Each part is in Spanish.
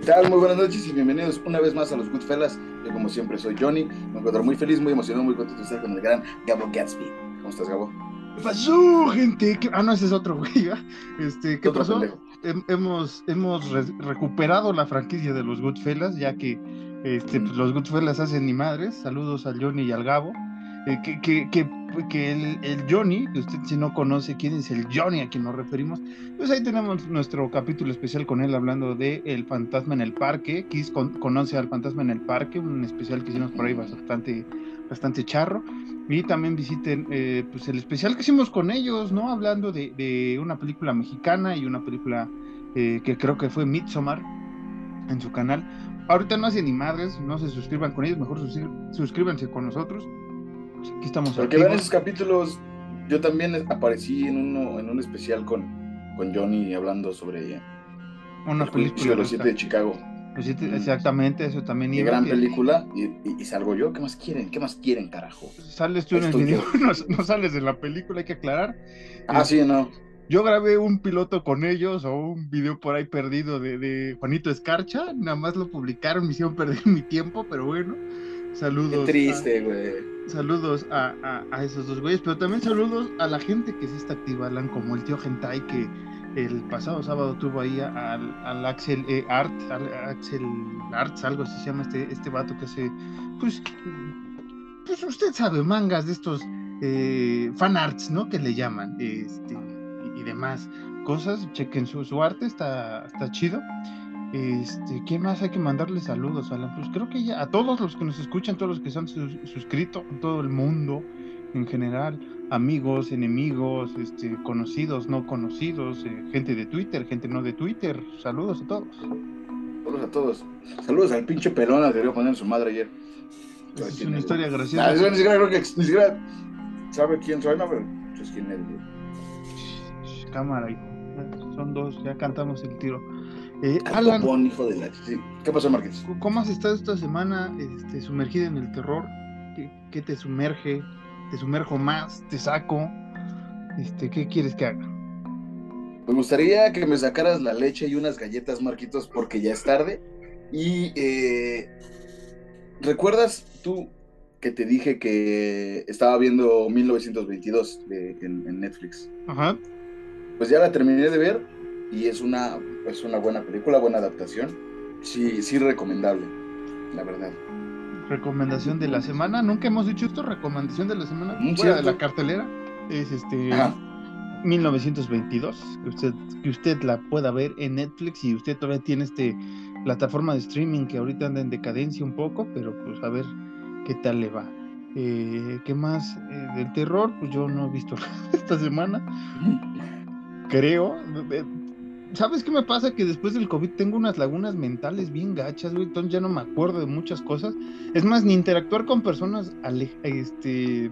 ¿Qué tal? Muy buenas noches y bienvenidos una vez más a los Goodfellas. Yo como siempre soy Johnny, me encuentro muy feliz, muy emocionado, muy contento de estar con el gran Gabo Gatsby. ¿Cómo estás, Gabo? ¿Qué pasó, gente? ¿Qué- Ah, no, ese es otro, güey. Este, ¿Qué Otro pasó? Hem- hemos hemos re- recuperado la franquicia de los Goodfellas, ya que este, pues, los Goodfellas hacen ni madres. Saludos al Johnny y al Gabo. Eh, que, que, que, que el, el Johnny, que usted si no conoce quién es el Johnny a quien nos referimos, pues ahí tenemos nuestro capítulo especial con él hablando de El fantasma en el parque. Kiss con- conoce al fantasma en el parque, un especial que hicimos por ahí bastante, bastante charro. Y también visiten eh, pues el especial que hicimos con ellos, ¿no? Hablando de, de una película mexicana y una película eh, que creo que fue Midsommar en su canal. Ahorita no hacen ni madres, no se suscriban con ellos, mejor suscríbanse con nosotros. Pues aquí estamos Porque vean esos capítulos, yo también aparecí en uno, en un especial con, con Johnny hablando sobre una el película. de los siete de Chicago. Siete- exactamente, eso también Qué iba. gran que- película y, y- y salgo yo. ¿Qué más quieren? ¿Qué más quieren, carajo? Sales tú en el video, no, no sales de la película, hay que aclarar. Ah, sí, no. Yo grabé un piloto con ellos o un video por ahí perdido de, de Juanito Escarcha, nada más lo publicaron, me hicieron perder mi tiempo, pero bueno, Qué saludos. triste, güey. Saludos a, a- esos dos güeyes, pero también saludos a la gente que sí está activa, Alan, como el tío Gentai que el pasado sábado tuvo ahí al, al Axel E. Art, al Axel Arts, algo así se llama este, este vato que hace, pues, pues usted sabe, mangas de estos eh, fan arts, ¿no? Que le llaman, este, y, y demás cosas. Chequen su, su arte, está, está chido. Este, ¿qué más hay que mandarle saludos, Alan? Pues creo que ya a todos los que nos escuchan, todos los que se han sus- suscrito, todo el mundo en general, amigos, enemigos, este, conocidos, no conocidos, eh, gente de Twitter, gente no de Twitter, saludos a todos. Saludos a todos. Saludos al pinche pelona que debió poner su madre ayer. Es ¿Quién una es, historia graciosa. Ah, eso ni siquiera creo que ni siquiera sabe quién soy, no, pero pues quién es, güey. Shh, Cámara, hijo. Son dos, ya cantamos el tiro. Eh, Al Alan, hijo de la. sí. ¿Qué pasó, Márquez? ¿cómo has estado esta semana este, sumergida en el terror? ¿Qué, qué te sumerge? ¿Te sumerjo más? ¿Te saco? Este, ¿Qué quieres que haga? Me gustaría que me sacaras la leche y unas galletas, Marquitos, porque ya es tarde. Y eh, ¿recuerdas tú que te dije que estaba viendo 1922 de- en, en Netflix? Ajá. Pues ya la terminé de ver y es una, es una buena película, buena adaptación. Sí, sí recomendable, la verdad. Recomendación de la semana. Nunca hemos dicho esto. Recomendación de la semana. Mm, Fuera de la cartelera. Es este. Ajá. 1922. Que usted, que usted la pueda ver en Netflix. Y usted todavía tiene este plataforma de streaming que ahorita anda en decadencia un poco. Pero pues a ver qué tal le va. Eh, ¿Qué más? Eh, del terror. Pues yo no he visto esta semana. Creo. ¿Sabes qué me pasa? Que después del COVID tengo unas lagunas mentales bien gachas, güey. Entonces ya no me acuerdo de muchas cosas. Es más, ni interactuar con personas este,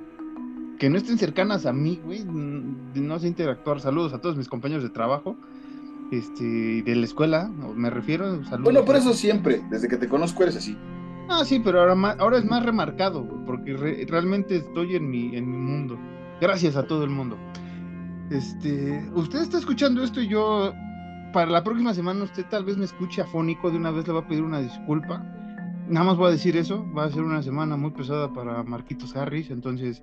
que no estén cercanas a mí, güey. No sé interactuar. Saludos a todos mis compañeros de trabajo. Este, de la escuela, me refiero. Saludos. Bueno, por eso siempre, desde que te conozco eres así. Ah, sí, pero ahora, ma- ahora es más remarcado, güey, porque re- realmente estoy en mi, en mi mundo. Gracias a todo el mundo. Este, usted está escuchando esto y yo, para la próxima semana, usted tal vez me escuche afónico, de una vez le va a pedir una disculpa. Nada más voy a decir eso, va a ser una semana muy pesada para Marquitos Harris, entonces,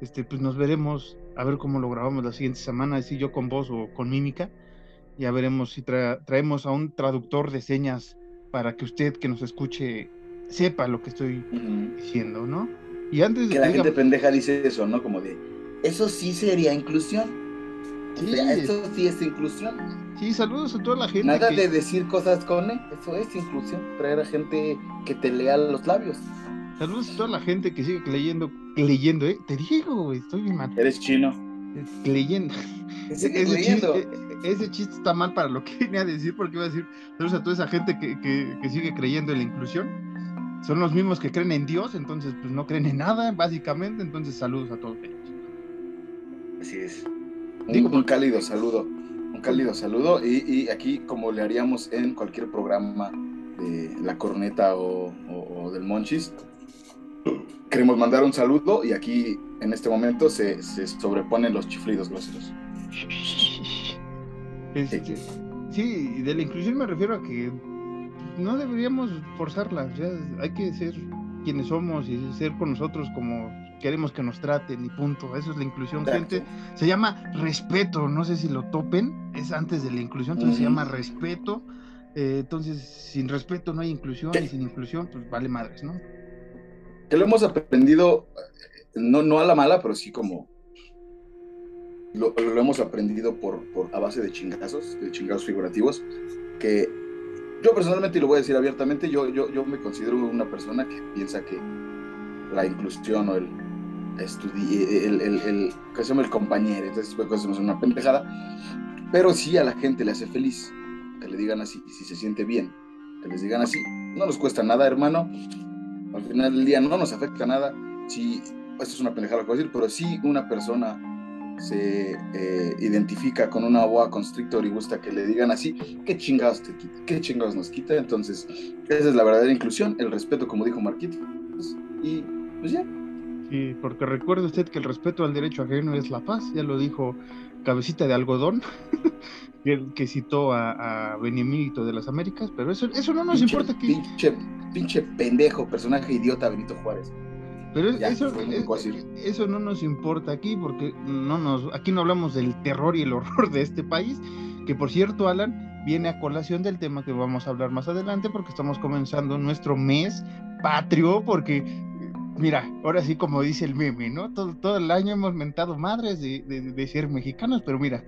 este, pues nos veremos a ver cómo lo grabamos la siguiente semana, si yo con voz o con mímica. Ya veremos si tra- traemos a un traductor de señas para que usted que nos escuche sepa lo que estoy diciendo, ¿no? Y antes de Que la gente pendeja dice eso, ¿no? Como de, eso sí sería inclusión. O Sí. sea, eso sí es inclusión. Sí, saludos a toda la gente. Nada que- de decir cosas con E, eso es inclusión. Traer a gente que te lea los labios. Saludos a toda la gente que sigue leyendo, leyendo, ¿eh? Te digo, güey, estoy bien mal. Eres chino. Leyendo. Sigue Ese leyendo. chiste, e- ese chiste está mal para lo que venía a decir, porque iba a decir saludos a toda esa gente que, que- que sigue creyendo en la inclusión. Son los mismos que creen en Dios, entonces pues no creen en nada, básicamente. Entonces saludos a todos ellos. Así es. Un, Digo, un cálido saludo. Un cálido saludo. Y, aquí, como le haríamos en cualquier programa de La Corneta o, o- o del Monchis, queremos mandar un saludo y aquí en este momento se, se sobreponen los chiflidos groseros. Este, sí, de la inclusión me refiero a que no deberíamos forzarlas, hay que ser quienes somos y ser con nosotros como queremos que nos traten y punto. Eso es la inclusión, gente. Se llama respeto, no sé si lo topen, es antes de la inclusión, entonces se llama respeto. Eh, entonces, sin respeto no hay inclusión y sin inclusión, pues vale madres, ¿no? Que lo hemos aprendido, no, no a la mala, pero sí como lo, hemos aprendido por, por, a base de chingazos, de chingazos figurativos, que yo personalmente, y lo voy a decir abiertamente, yo, yo, yo me considero una persona que piensa que la inclusión o el, el, el, el, que se llama el compañero, entonces pues es una pendejada, pero sí a la gente le hace feliz que le digan así, si se siente bien, que les digan así, no nos cuesta nada, hermano, al final del día no nos afecta nada, si, esto es una pendejada lo que decir, pero si una persona se eh, identifica con una boa constrictor y gusta que le digan así, ¿qué chingados te quita? ¿Qué chingados nos quita? Entonces, esa es la verdadera inclusión, el respeto, como dijo Marquito, y pues ya. Sí, porque recuerde usted que el respeto al derecho ajeno es la paz, ya lo dijo Cabecita de Algodón, que, citó a, a Benimito de las Américas, pero eso, eso no nos importa aquí. Pinche, pinche pendejo, personaje idiota Benito Juárez. Pero eso, eso no nos importa aquí porque no nos, aquí no hablamos del terror y el horror de este país, que por cierto, Alan, viene a colación del tema que vamos a hablar más adelante porque estamos comenzando nuestro mes patrio, porque mira, ahora sí como dice el meme, ¿no? Todo, todo el año hemos mentado madres de, ser mexicanos, pero mira,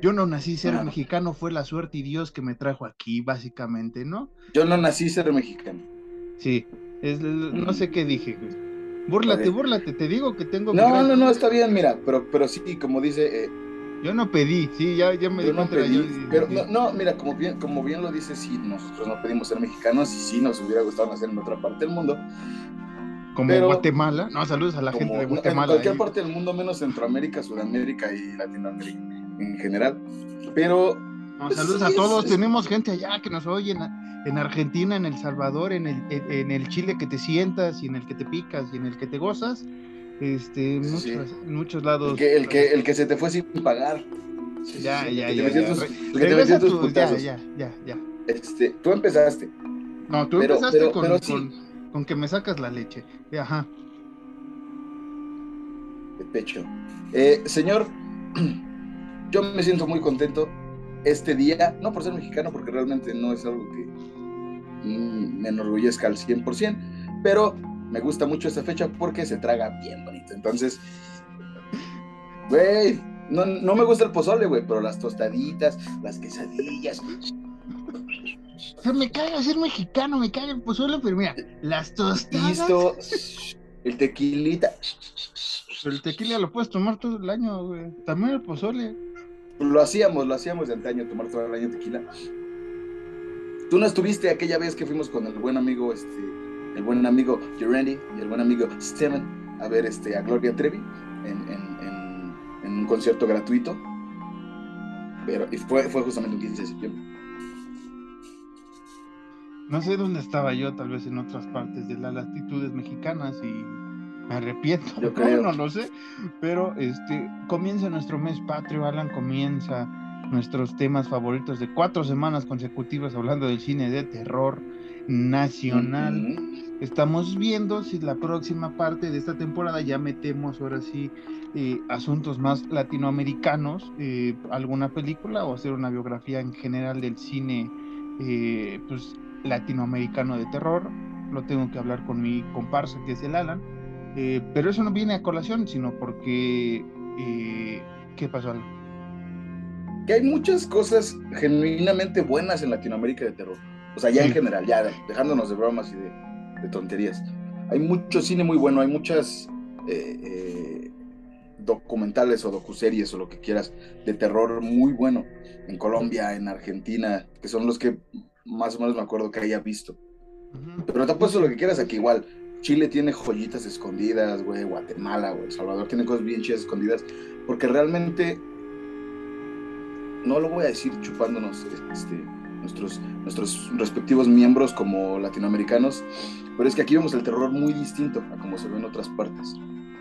yo no nací ser mexicano, fue la suerte y Dios que me trajo aquí, básicamente, ¿no? Yo no nací ser mexicano. Sí, no sé qué dije. Búrlate, búrlate, te digo que tengo. No, no, no, está bien, mira, pero, pero sí, como dice. Eh, yo no pedí, sí, ya, ya me yo no pedí, pero no, no, mira, como bien, como bien lo dice, sí, nosotros no pedimos ser mexicanos y sí nos hubiera gustado nacer en otra parte del mundo. Como Guatemala, no, saludos a la gente de Guatemala. En cualquier parte del mundo, menos Centroamérica, Sudamérica y Latinoamérica en general. Pero. Pues saludos a todos, tenemos gente allá que nos oyen en Argentina, en El Salvador, en el, en el Chile que te sientas y en el que te picas y en el que te gozas, este, en muchos lados. El que, el que, el que se te fue sin pagar. Ya, ya, ya. ya, ya, ya, ya, Este, tú empezaste. No, tú empezaste con, con, con, que me sacas la leche. Ajá. De pecho. Eh, señor, yo me siento muy contento este día, no por ser mexicano, porque realmente no es algo que me enorgullezca al 100%, pero me gusta mucho esta fecha porque se traga bien bonito. Entonces, güey, no, no me gusta el pozole, güey, pero las tostaditas, las quesadillas. O sea, me caga ser mexicano, me caga el pozole, pero mira, las tostadas. Listo, el tequilita. Pero el tequila lo puedes tomar todo el año, güey. También el pozole. Lo hacíamos, lo hacíamos de antaño, tomar todo el año tequila. Tú no estuviste aquella vez que fuimos con el buen amigo, este, el buen amigo Randy y el buen amigo Steven a ver este, a Gloria Trevi en, un concierto gratuito. Pero, y fue, fue justamente el 15 de septiembre. No sé dónde estaba yo, tal vez en otras partes de las latitudes mexicanas y me arrepiento. Yo creo. No, lo sé. Pero este comienza nuestro mes patrio, Alan, comienza nuestros temas favoritos de cuatro semanas consecutivas hablando del cine de terror nacional. Estamos viendo si la próxima parte de esta temporada ya metemos ahora sí eh, asuntos más latinoamericanos, eh, alguna película o hacer una biografía en general del cine eh, pues, latinoamericano de terror. Lo tengo que hablar con mi comparsa que es el Alan. pero eso no viene a colación, sino porque... ¿Qué pasó, Alan? que hay muchas cosas genuinamente buenas en Latinoamérica de terror. O sea, ya en general, ya dejándonos de bromas y de, tonterías. Hay mucho cine muy bueno, hay muchas eh, eh, documentales o docuseries o lo que quieras de terror muy bueno en Colombia, en Argentina, que son los que más o menos me acuerdo que haya visto. Pero te apuesto lo que quieras aquí igual. Chile tiene joyitas escondidas, güey, Guatemala, güey, El Salvador tiene cosas bien chidas escondidas, porque realmente no lo voy a decir chupándonos este, nuestros, nuestros respectivos miembros como latinoamericanos, pero es que aquí vemos el terror muy distinto a como se ve en otras partes.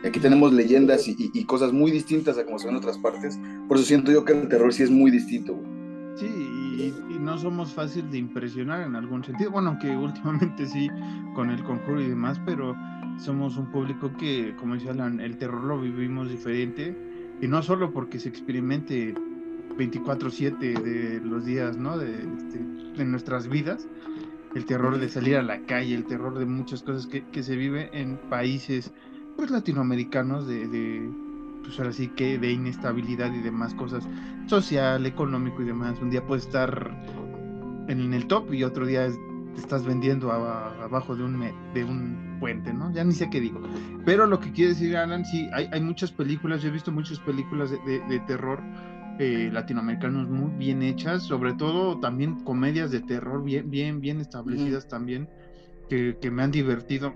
Aquí tenemos leyendas y, cosas muy distintas a como se ven en otras partes, por eso siento yo que el terror sí es muy distinto. Sí, y, no somos fáciles de impresionar en algún sentido. Bueno, aunque últimamente sí, con el conjuro y demás, pero somos un público que, como dice Alan, el terror lo vivimos diferente. Y no solo porque se experimente 24/7 de los días, ¿no? De, este, de, nuestras vidas, el terror de salir a la calle, el terror de muchas cosas que, que se vive en países pues latinoamericanos de pues ahora sí que de inestabilidad y demás cosas, social, económico y demás. Un día puedes estar en el top y otro día te estás vendiendo abajo de un, de un puente, ¿no? Ya ni sé qué digo. Pero lo que quiere decir Alan, sí, hay, hay muchas películas, yo he visto muchas películas de, de, terror eh, latinoamericanos muy bien hechas, sobre todo también comedias de terror bien, bien, bien establecidas también, que, que, me han divertido,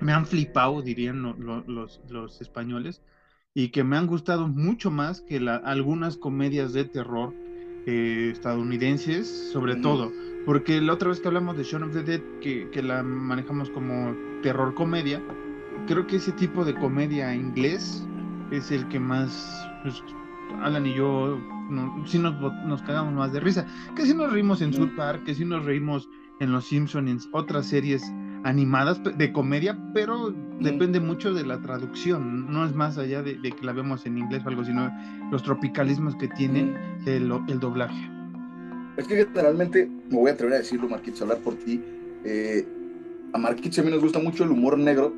me han flipado, dirían los, los españoles y que me han gustado mucho más que la, algunas comedias de terror eh, estadounidenses, sobre todo. Porque la otra vez que hablamos de Shaun of the Dead, que, que, la manejamos como terror comedia, creo que ese tipo de comedia inglés es el que más. Pues, Alan y yo no, sí nos, nos cagamos más de risa. Que si nos reímos en South Park, que si nos reímos en Los Simpsons, en otras series animadas de comedia, pero depende mucho de la traducción, no es más allá de, que la vemos en inglés o algo, sino los tropicalismos que tiene el, el, doblaje. Es que generalmente, me voy a atrever a decirlo, Marquitos, hablar por ti, eh, a Marquitos a mí nos gusta mucho el humor negro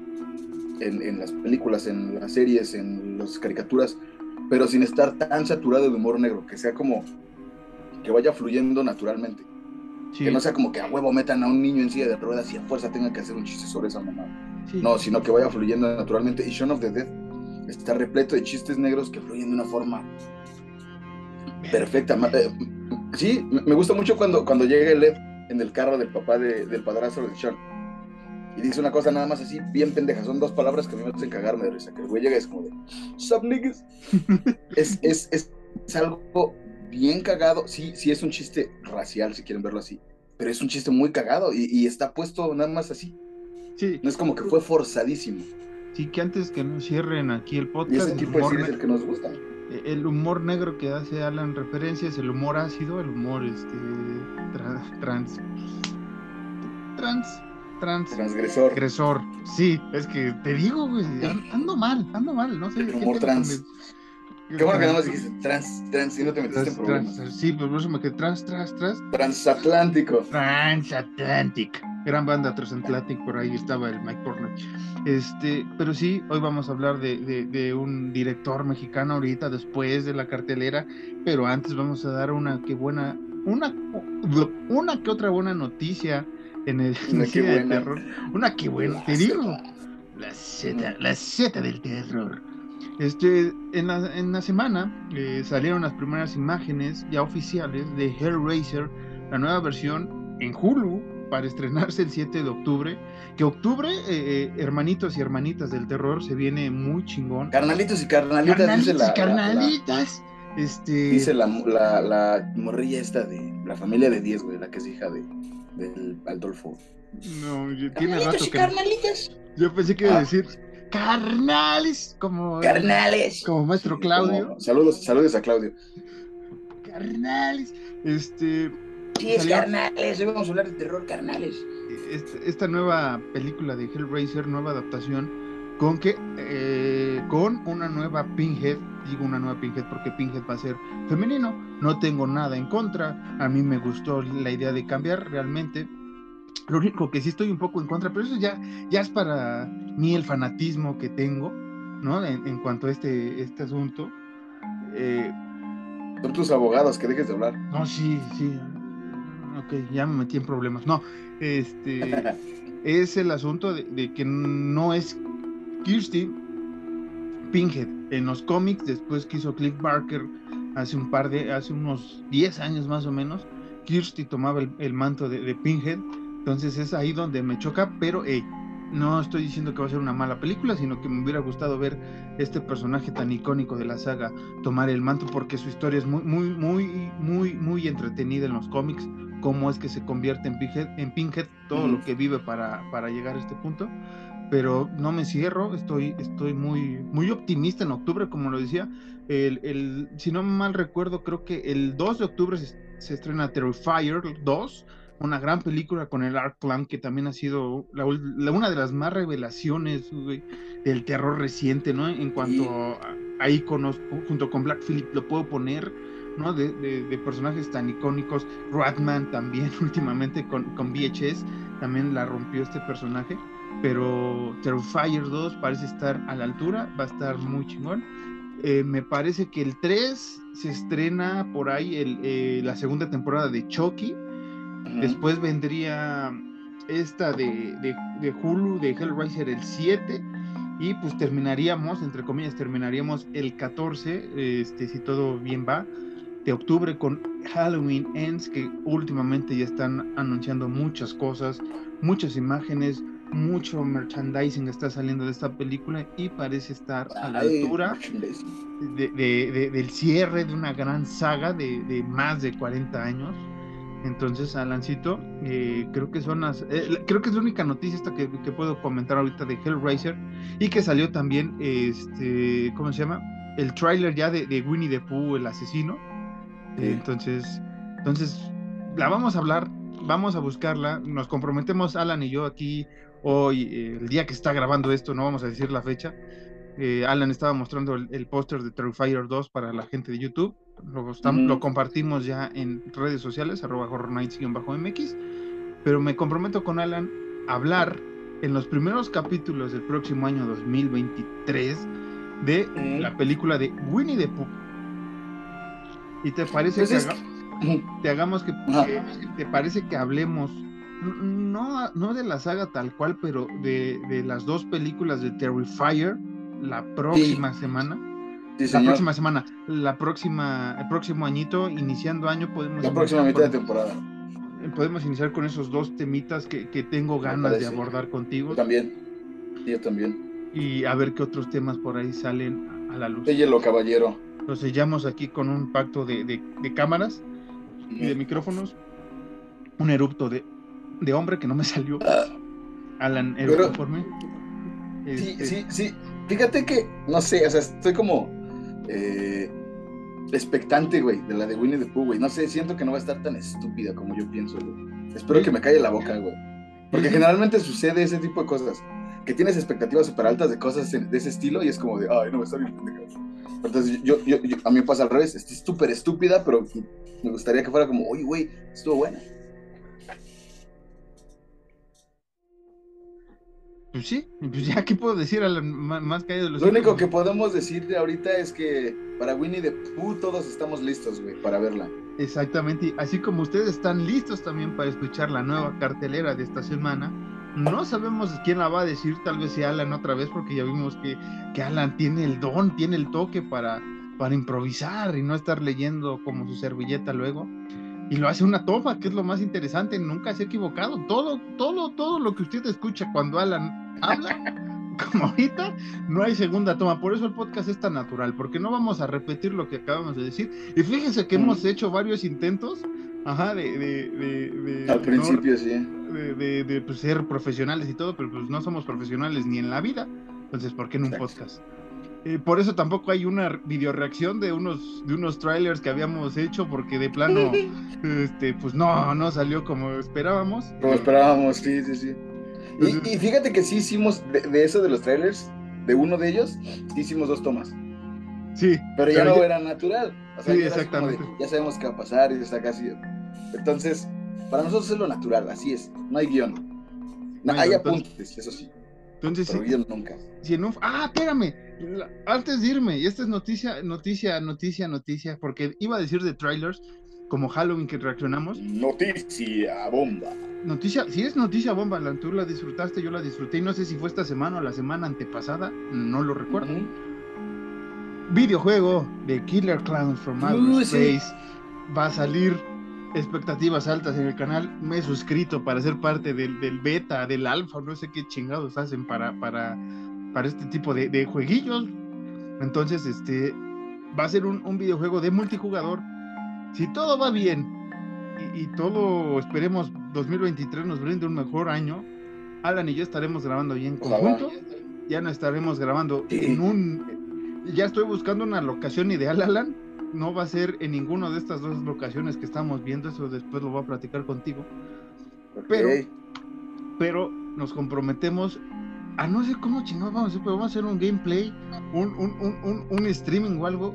en, en, las películas, en las series, en las caricaturas, pero sin estar tan saturado de humor negro, que sea como que vaya fluyendo naturalmente. Que no sea como que a huevo metan a un niño en silla de ruedas y a fuerza tengan que hacer un chiste sobre esa mamá. No, sino que vaya fluyendo naturalmente. Y Shaun of the Dead está repleto de chistes negros que fluyen de una forma perfecta. Eh, sí, me gusta mucho cuando, cuando llega el Ed en el carro del papá del padrastro de Sean. Y dice una cosa nada más así, bien pendeja. Son dos palabras que a mí me hacen cagarme de risa. Que el güey llega y es como de, Sup niggas. es, es, es, es algo bien cagado. Sí, sí es un chiste racial, si quieren verlo así. Pero es un chiste muy cagado y, está puesto nada más así. Sí. No es como que fue forzadísimo. Sí, que antes que nos cierren aquí el podcast. Y ese tipo de es el que nos gusta. El humor negro que hace Alan referencia es el humor ácido, el humor este trans trans trans transgresor. Transgresor. Sí, es que te digo, güey, ando mal, ando mal, no sé. El humor trans. Qué bueno que nada más dijiste trans, trans y no te metiste en problemas. sí, pues por eso me quedé trans, trans, trans. Transatlántico. Transatlantic. Gran banda Transatlantic, por ahí estaba el Mike Portnoy. Este, pero sí, hoy vamos a hablar de, de, un director mexicano ahorita, después de la cartelera, pero antes vamos a dar una que buena, una, una que otra buena noticia en el una que buena. terror. Una que buena, te digo. La Z, la Z del terror. Este, en, la, en la semana eh, salieron las primeras imágenes ya oficiales de Hellraiser, la nueva versión en Hulu para estrenarse el 7 de octubre. Que octubre, eh, eh, hermanitos y hermanitas del terror, se viene muy chingón. Carnalitos y carnalitas, carnalitos dice la, y carnalitas. La, este... Dice la, la, morrilla esta de la familia de 10, güey, la que es hija de, del Adolfo. No, tiene rato y Carnalitas. Yo pensé que iba a ah. decir Carnales, como. Carnales. Como maestro Claudio. saludos, saludos a Claudio. Carnales. Este. Sí, es carnales, hoy vamos a hablar de terror, carnales. Esta, nueva película de Hellraiser, nueva adaptación, con que eh, con una nueva Pinhead, digo una nueva Pinhead porque Pinhead va a ser femenino, no tengo nada en contra, a mí me gustó la idea de cambiar realmente, lo único que sí estoy un poco en contra, pero eso ya, ya es para mí el fanatismo que tengo, ¿no? En, cuanto a este, este asunto. Eh, Son tus abogados, que dejes de hablar. No, sí, sí. Ok, ya me metí en problemas. No, este es el asunto de, que no es Kirsty Pinhead. En los cómics, después que hizo Cliff Barker hace un par de, hace unos 10 años más o menos, Kirsty tomaba el, manto de, de Pinhead entonces es ahí donde me choca, pero no estoy diciendo que va a ser una mala película, sino que me hubiera gustado ver este personaje tan icónico de la saga tomar el manto, porque su historia es muy, muy, muy, muy, muy entretenida en los cómics, cómo es que se convierte en Pinhead, en Pinhead todo lo que vive para, para llegar a este punto. pero no me cierro, estoy, estoy muy, muy optimista en octubre, como lo decía. El, el, si no mal recuerdo, creo que el 2 de octubre se, se estrena Terrifier 2, una gran película con el Art Clan, que también ha sido la, una de las más revelaciones del terror reciente, ¿no? En cuanto a, a, íconos, junto con Black Phillip, lo puedo poner, ¿no? De, de, de personajes tan icónicos. Ratman también, últimamente con, con VHS, también la rompió este personaje. Pero Terrifier 2 parece estar a la altura, va a estar muy chingón. Eh, me parece que el 3 se estrena por ahí el, eh, la segunda temporada de Chucky. Después vendría esta de, de, de, Hulu, de Hellraiser, el 7. Y pues terminaríamos, entre comillas, terminaríamos el 14, este, si todo bien va, de octubre con Halloween Ends, que últimamente ya están anunciando muchas cosas, muchas imágenes, mucho merchandising está saliendo de esta película y parece estar a la altura de, de, de, del cierre de una gran saga de, más de 40 años. Entonces, Alancito, eh, creo que son las, eh, creo que es la única noticia esta que, que, puedo comentar ahorita de Hellraiser y que salió también, este, ¿cómo se llama? El tráiler ya de, Winnie the Pooh, el asesino. Sí. Entonces, entonces, la vamos a hablar, vamos a buscarla, nos comprometemos Alan y yo aquí hoy, eh, el día que está grabando esto, no vamos a decir la fecha. Eh, Alan estaba mostrando el, el póster de Terrifier 2 para la gente de YouTube. Lo, estamos, mm. lo compartimos ya en redes sociales, arroba horror nights-mx. Pero me comprometo con Alan a hablar en los primeros capítulos del próximo año 2023 de mm. la película de Winnie the Pooh. ¿Y te parece pues que, es... haga, te hagamos que, que, te parece que hablemos no, no de la saga tal cual, pero de, de las dos películas de Terrifier la próxima sí. semana. Sí, la señor. próxima semana, la próxima, el próximo añito, iniciando año, podemos. La próxima mitad de temporada. Podemos iniciar con esos dos temitas que, que tengo ganas de abordar contigo. Yo también. Yo también. Y a ver qué otros temas por ahí salen a la luz. Séllelo, caballero. Lo sellamos aquí con un pacto de, de, de cámaras y de micrófonos. Un erupto de de hombre que no me salió. Alan, Pero, por mí. Sí, este... sí, sí. Fíjate que, no sé, o sea, estoy como eh, expectante, güey, de la de Winnie the Pooh, güey. No sé, siento que no va a estar tan estúpida como yo pienso, güey. Espero que me calle la boca, güey. Porque generalmente sucede ese tipo de cosas. Que tienes expectativas súper altas de cosas de ese estilo y es como de, ay, no, está bien pendeja. Entonces, yo, yo, yo, a mí me pasa al revés. Es súper estúpida, pero me gustaría que fuera como, oye, güey, estuvo buena. Pues sí, pues ya, ¿qué puedo decir a la, más caído de los Lo único que podemos decir de ahorita es que para Winnie the Pooh todos estamos listos, güey, para verla. Exactamente, así como ustedes están listos también para escuchar la nueva cartelera de esta semana, no sabemos quién la va a decir, tal vez sea Alan otra vez, porque ya vimos que, que Alan tiene el don, tiene el toque para, para improvisar y no estar leyendo como su servilleta luego y lo hace una toma, que es lo más interesante, nunca se ha equivocado. Todo, todo, todo lo que usted escucha cuando Alan habla, como ahorita, no hay segunda toma. Por eso el podcast es tan natural, porque no vamos a repetir lo que acabamos de decir. Y fíjense que mm. hemos hecho varios intentos, ajá, de... de, de, de Al principio, no, sí. De, de pues, ser profesionales y todo, pero pues no somos profesionales ni en la vida. Entonces, ¿por qué en un Exacto. podcast? Eh, por eso tampoco hay una video reacción de unos, de unos trailers que habíamos hecho, porque de plano, este, pues no, no salió como esperábamos. Como esperábamos, sí, sí, sí. Y, y fíjate que sí hicimos de, de, eso de los trailers, de uno de ellos, sí hicimos dos tomas. Sí. Pero ya pero no ya... era natural. O sea, sí, exactamente. De, ya sabemos qué va a pasar y está casi. Entonces, para nosotros es lo natural, así es. No hay guion. No, hay apuntes, entonces... eso sí. Entonces, pero guion nunca. Si en un... Ah, espérame antes de irme, y esta es noticia, noticia, noticia, noticia, porque iba a decir de trailers como Halloween que reaccionamos. Noticia bomba. Noticia, si es noticia bomba, la, tú la disfrutaste, yo la disfruté, y no sé si fue esta semana o la semana antepasada, no lo recuerdo. Uh -huh. Videojuego de Killer Clowns from Outer uh, Space sí. va a salir. Expectativas altas en el canal. Me he suscrito para ser parte del, del beta, del alfa, no sé qué chingados hacen para, para para este tipo de, de jueguillos. Entonces, este va a ser un, un, videojuego de multijugador. Si todo va bien y, y, todo, esperemos, 2023 nos brinde un mejor año, Alan y yo estaremos grabando ahí en conjunto. Ya no estaremos grabando en un. Ya estoy buscando una locación ideal, Alan. No va a ser en ninguna de estas dos locaciones que estamos viendo. Eso después lo voy a platicar contigo. Pero, pero nos comprometemos a no sé cómo chingados vamos a hacer, pero vamos a hacer un gameplay, un, un, un, un, streaming o algo,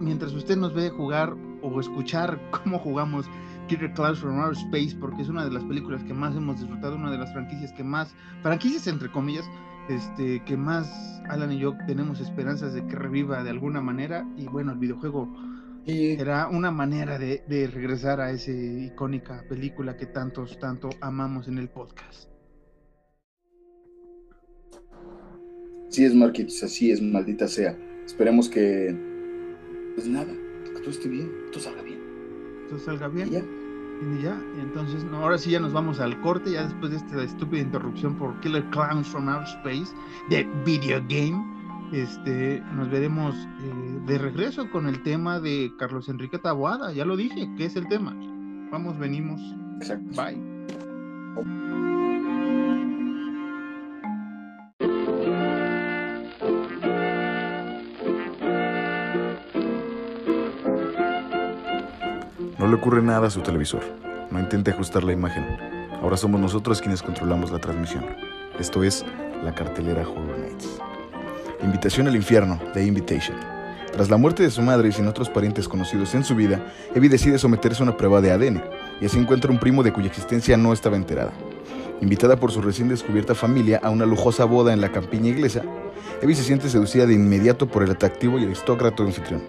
mientras usted nos ve jugar o escuchar cómo jugamos Killer Clouds from Outer Space, porque es una de las películas que más hemos disfrutado, una de las franquicias que más, franquicias entre comillas, este, que más Alan y yo tenemos esperanzas de que reviva de alguna manera, y bueno, el videojuego era una manera de, de regresar a esa icónica película que tantos, tanto amamos en el podcast. Así es, Marquitos, así es, maldita sea. Esperemos que. Pues nada, que todo esté bien, todo salga bien. Todo salga bien. Y ya. Y ya, entonces, ahora sí ya nos vamos al corte, ya después de esta estúpida interrupción por Killer Clowns from Outer Space, de Video Game. Este, nos veremos eh, de regreso con el tema de Carlos Enrique Taboada. Ya lo dije, ¿qué es el tema? Vamos, venimos. Exacto. Bye. No le ocurre nada a su televisor. No intente ajustar la imagen. Ahora somos nosotros quienes controlamos la transmisión. Esto es la cartelera Horror Nights. Invitación al infierno, The Invitation. Tras la muerte de su madre y sin otros parientes conocidos en su vida, Evie decide someterse a una prueba de ADN y así encuentra un primo de cuya existencia no estaba enterada. Invitada por su recién descubierta familia a una lujosa boda en la campiña inglesa, Evie se siente seducida de inmediato por el atractivo y aristócrata anfitrión.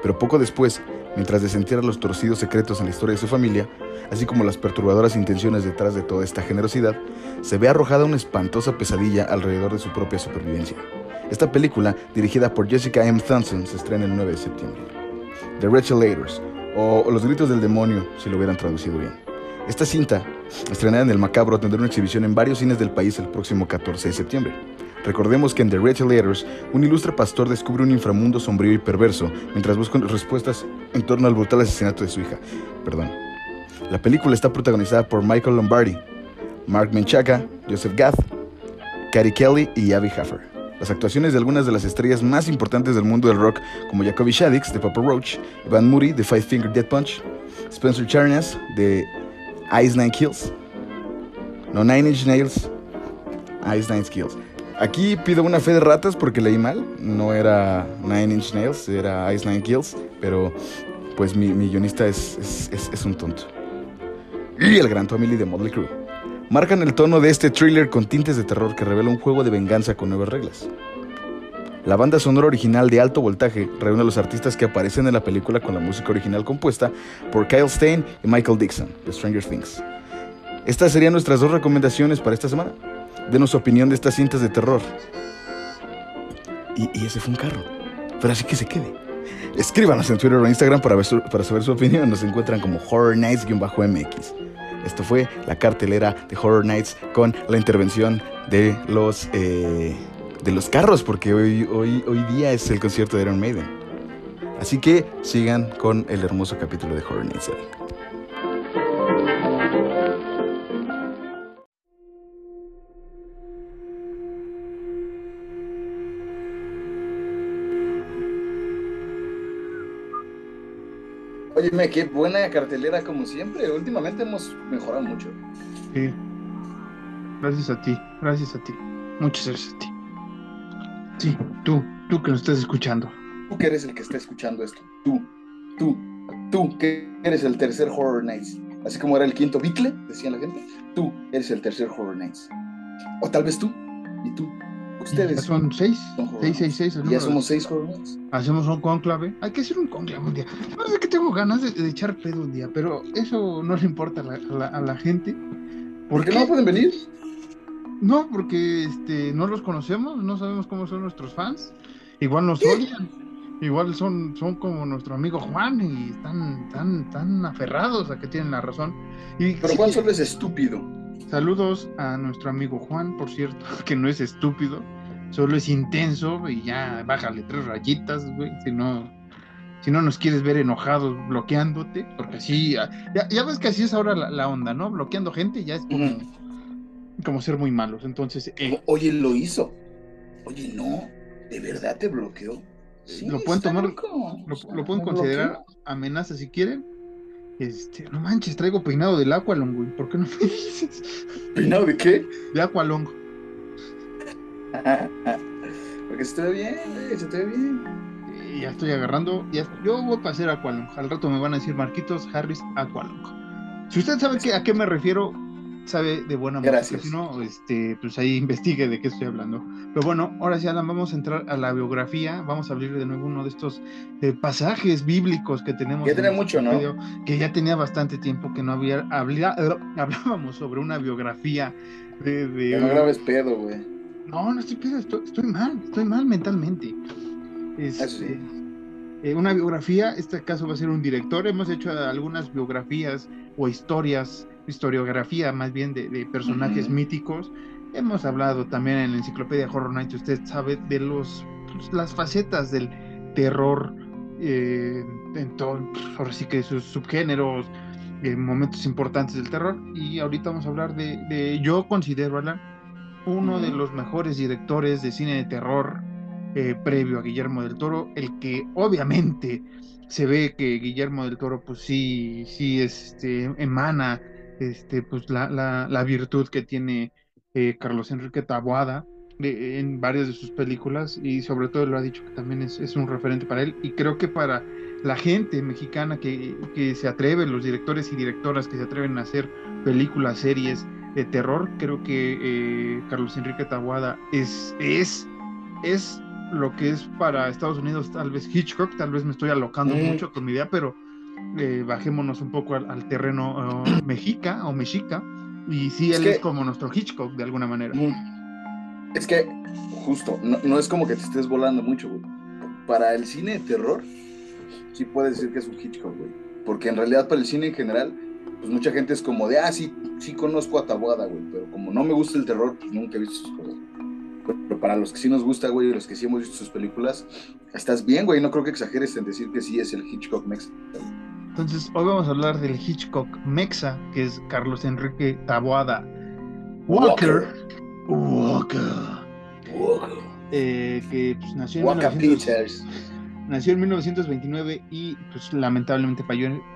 Pero poco después, mientras desentiera los torcidos secretos en la historia de su familia, así como las perturbadoras intenciones detrás de toda esta generosidad, se ve arrojada una espantosa pesadilla alrededor de su propia supervivencia. Esta película, dirigida por Jessica M. Thompson, se estrena el 9 de septiembre. The Rechelators, o Los Gritos del Demonio, si lo hubieran traducido bien. Esta cinta, estrenada en el Macabro, tendrá una exhibición en varios cines del país el próximo 14 de septiembre. Recordemos que en The Letters, un ilustre pastor descubre un inframundo sombrío y perverso mientras busca respuestas en torno al brutal asesinato de su hija. Perdón. La película está protagonizada por Michael Lombardi, Mark Menchaca, Joseph Gath, Carrie Kelly y Abby Haffer. Las actuaciones de algunas de las estrellas más importantes del mundo del rock, como Jacoby Shaddix de Papa Roach, Van Moody de Five Finger Death Punch, Spencer Charnas de Ice Nine Kills, no Nine Inch Nails, Ice Nine Kills. Aquí pido una fe de ratas porque leí mal. No era Nine Inch Nails, era Ice Nine Kills. Pero pues mi, guionista es, es, un tonto. Y el gran Tommy de Motley Crue. Marcan el tono de este thriller con tintes de terror que revela un juego de venganza con nuevas reglas. La banda sonora original de alto voltaje reúne a los artistas que aparecen en la película con la música original compuesta por Kyle Stein y Michael Dixon, de Stranger Things. Estas serían nuestras dos recomendaciones para esta semana denos su opinión de estas cintas de terror. Y, ese fue un carro. Pero así que se quede. Escríbanos en Twitter o Instagram para, para saber su opinión. Nos encuentran como Horror Nights-MX. Esto fue la cartelera de Horror Nights con la intervención de los, eh, de los carros, porque hoy, hoy, hoy día es el concierto de Iron Maiden. Así que sigan con el hermoso capítulo de Horror Nights. Oye, qué buena cartelera como siempre. Últimamente hemos mejorado mucho. Sí. Gracias a ti, gracias a ti. Muchas gracias a ti. Sí, tú, tú que nos estás escuchando. Tú que eres el que está escuchando esto. Tú, tú, tú que eres el tercer Horror Nights. Así como era el quinto Bicle, decía la gente. Tú eres el tercer Horror Nights. O tal vez tú, y tú, Ustedes. Son seis. seis, seis, seis. Ya somos seis jóvenes. Hacemos un conclave. Hay que hacer un conclave un día. No sé que tengo ganas de, echar pedo un día, pero eso no le importa a la, gente. ¿Por, qué no pueden venir? No, porque este, no los conocemos, no sabemos cómo son nuestros fans. Igual nos odian. Igual son, son como nuestro amigo Juan y están tan, tan aferrados a que tienen la razón. Y, pero Juan solo es estúpido. Saludos a nuestro amigo Juan, por cierto, que no es estúpido, solo es intenso y ya bájale tres rayitas, güey, si no, si no nos quieres ver enojados bloqueándote, porque así, ya, ves que así es ahora la, onda, ¿no? Bloqueando gente ya es como, como ser muy malos. Entonces, eh, oye, lo hizo. Oye, no, de verdad te bloqueó. lo pueden tomar, lo, pueden considerar amenaza si quieren. Este, no manches, traigo peinado del Aqualong, güey. ¿Por qué no me dices? ¿Peinado de qué? De Aqualong. Porque se te ve bien, güey, se te ve bien. ya estoy agarrando. Ya, yo voy a pasar Aqualong. Al rato me van a decir Marquitos Harris Aqualong. Si usted sabe que, a qué me refiero, sabe de buena. Si no, este, pues ahí investigue de qué estoy hablando. Pero bueno, ahora sí, Alan, vamos a entrar a la biografía. Vamos a abrir de nuevo uno de estos eh, pasajes bíblicos que tenemos. Ya tiene mucho, ¿no? Que ya tenía bastante tiempo que no había hablábamos sobre una biografía de. de no grabes pedo, güey. No, no estoy pedo, estoy, mal, estoy mal mentalmente. Este, eh, una biografía, este caso va a ser un director. Hemos hecho algunas biografías o historias historiografía más bien de, personajes míticos. Hemos hablado también en la enciclopedia Horror Night, usted sabe, de los pues, las facetas del terror eh, en todo, ahora sí que sus subgéneros, eh, momentos importantes del terror. Y ahorita vamos a hablar de, yo considero, Alan, uno de los mejores directores de cine de terror eh, previo a Guillermo del Toro, el que obviamente se ve que Guillermo del Toro pues sí, sí este, emana este, pues la, la, virtud que tiene eh, Carlos Enrique Taboada en varias de sus películas y sobre todo lo ha dicho que también es, es, un referente para él y creo que para la gente mexicana que, que, se atreve, los directores y directoras que se atreven a hacer películas, series de terror, creo que eh, Carlos Enrique Taboada es, es, es lo que es para Estados Unidos tal vez Hitchcock, tal vez me estoy alocando mucho con mi idea, pero eh, bajémonos un poco al, terreno uh, mexica o mexica, y sí, él es como nuestro Hitchcock de alguna manera. Es que, justo, no, es como que te estés volando mucho, güey. Para el cine de terror, sí puedes decir que es un Hitchcock, güey. Porque en realidad para el cine en general, pues mucha gente es como de, ah, sí, sí conozco a Tabuada, güey, pero como no me gusta el terror, pues nunca he visto sus cosas. Pero para los que sí nos gusta, güey, los que sí hemos visto sus películas, estás bien, güey, no creo que exageres en decir que sí es el Hitchcock mexicano. Entonces, hoy vamos a hablar del Hitchcock Mexa, que es Carlos Enrique Taboada Walker. Walker. Walker. Eh, que pues, nació en Walker Pictures nació en 1929 y pues lamentablemente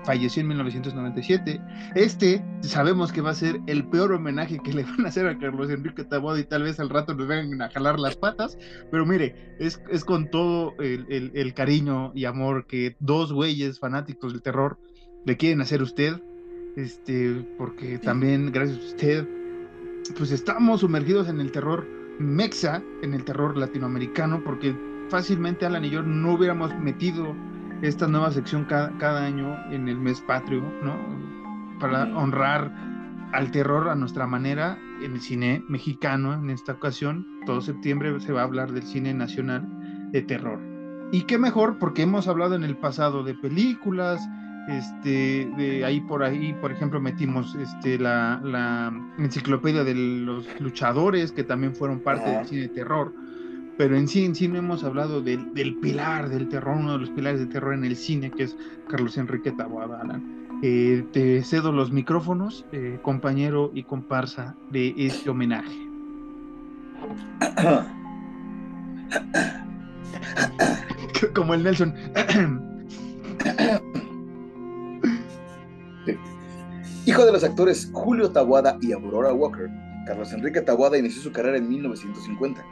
falleció en 1997. Este sabemos que va a ser el peor homenaje que le van a hacer a Carlos Enrique Taboada y tal vez al rato nos vengan a jalar las patas, pero mire, es, es con todo el, el, cariño y amor que dos güeyes fanáticos del terror le quieren hacer a usted, este, porque también gracias a usted, pues estamos sumergidos en el terror mexa, en el terror latinoamericano, porque fácilmente Alan y yo no hubiéramos metido esta nueva sección cada, año en el mes patrio, ¿no? Para honrar al terror a nuestra manera en el cine mexicano. En esta ocasión, todo septiembre se va a hablar del cine nacional de terror. Y qué mejor, porque hemos hablado en el pasado de películas, este, de ahí por ahí, por ejemplo, metimos este, la, la enciclopedia de los luchadores, que también fueron parte del cine de terror pero en sí, en sí no hemos hablado del, pilar del terror, uno de los pilares del terror en el cine, que es Carlos Enrique Taboada, eh, te cedo los micrófonos, eh, compañero y comparsa de este homenaje. Como el Nelson. Hijo de los actores Julio Taboada y Aurora Walker, Carlos Enrique Taboada inició su carrera en 1950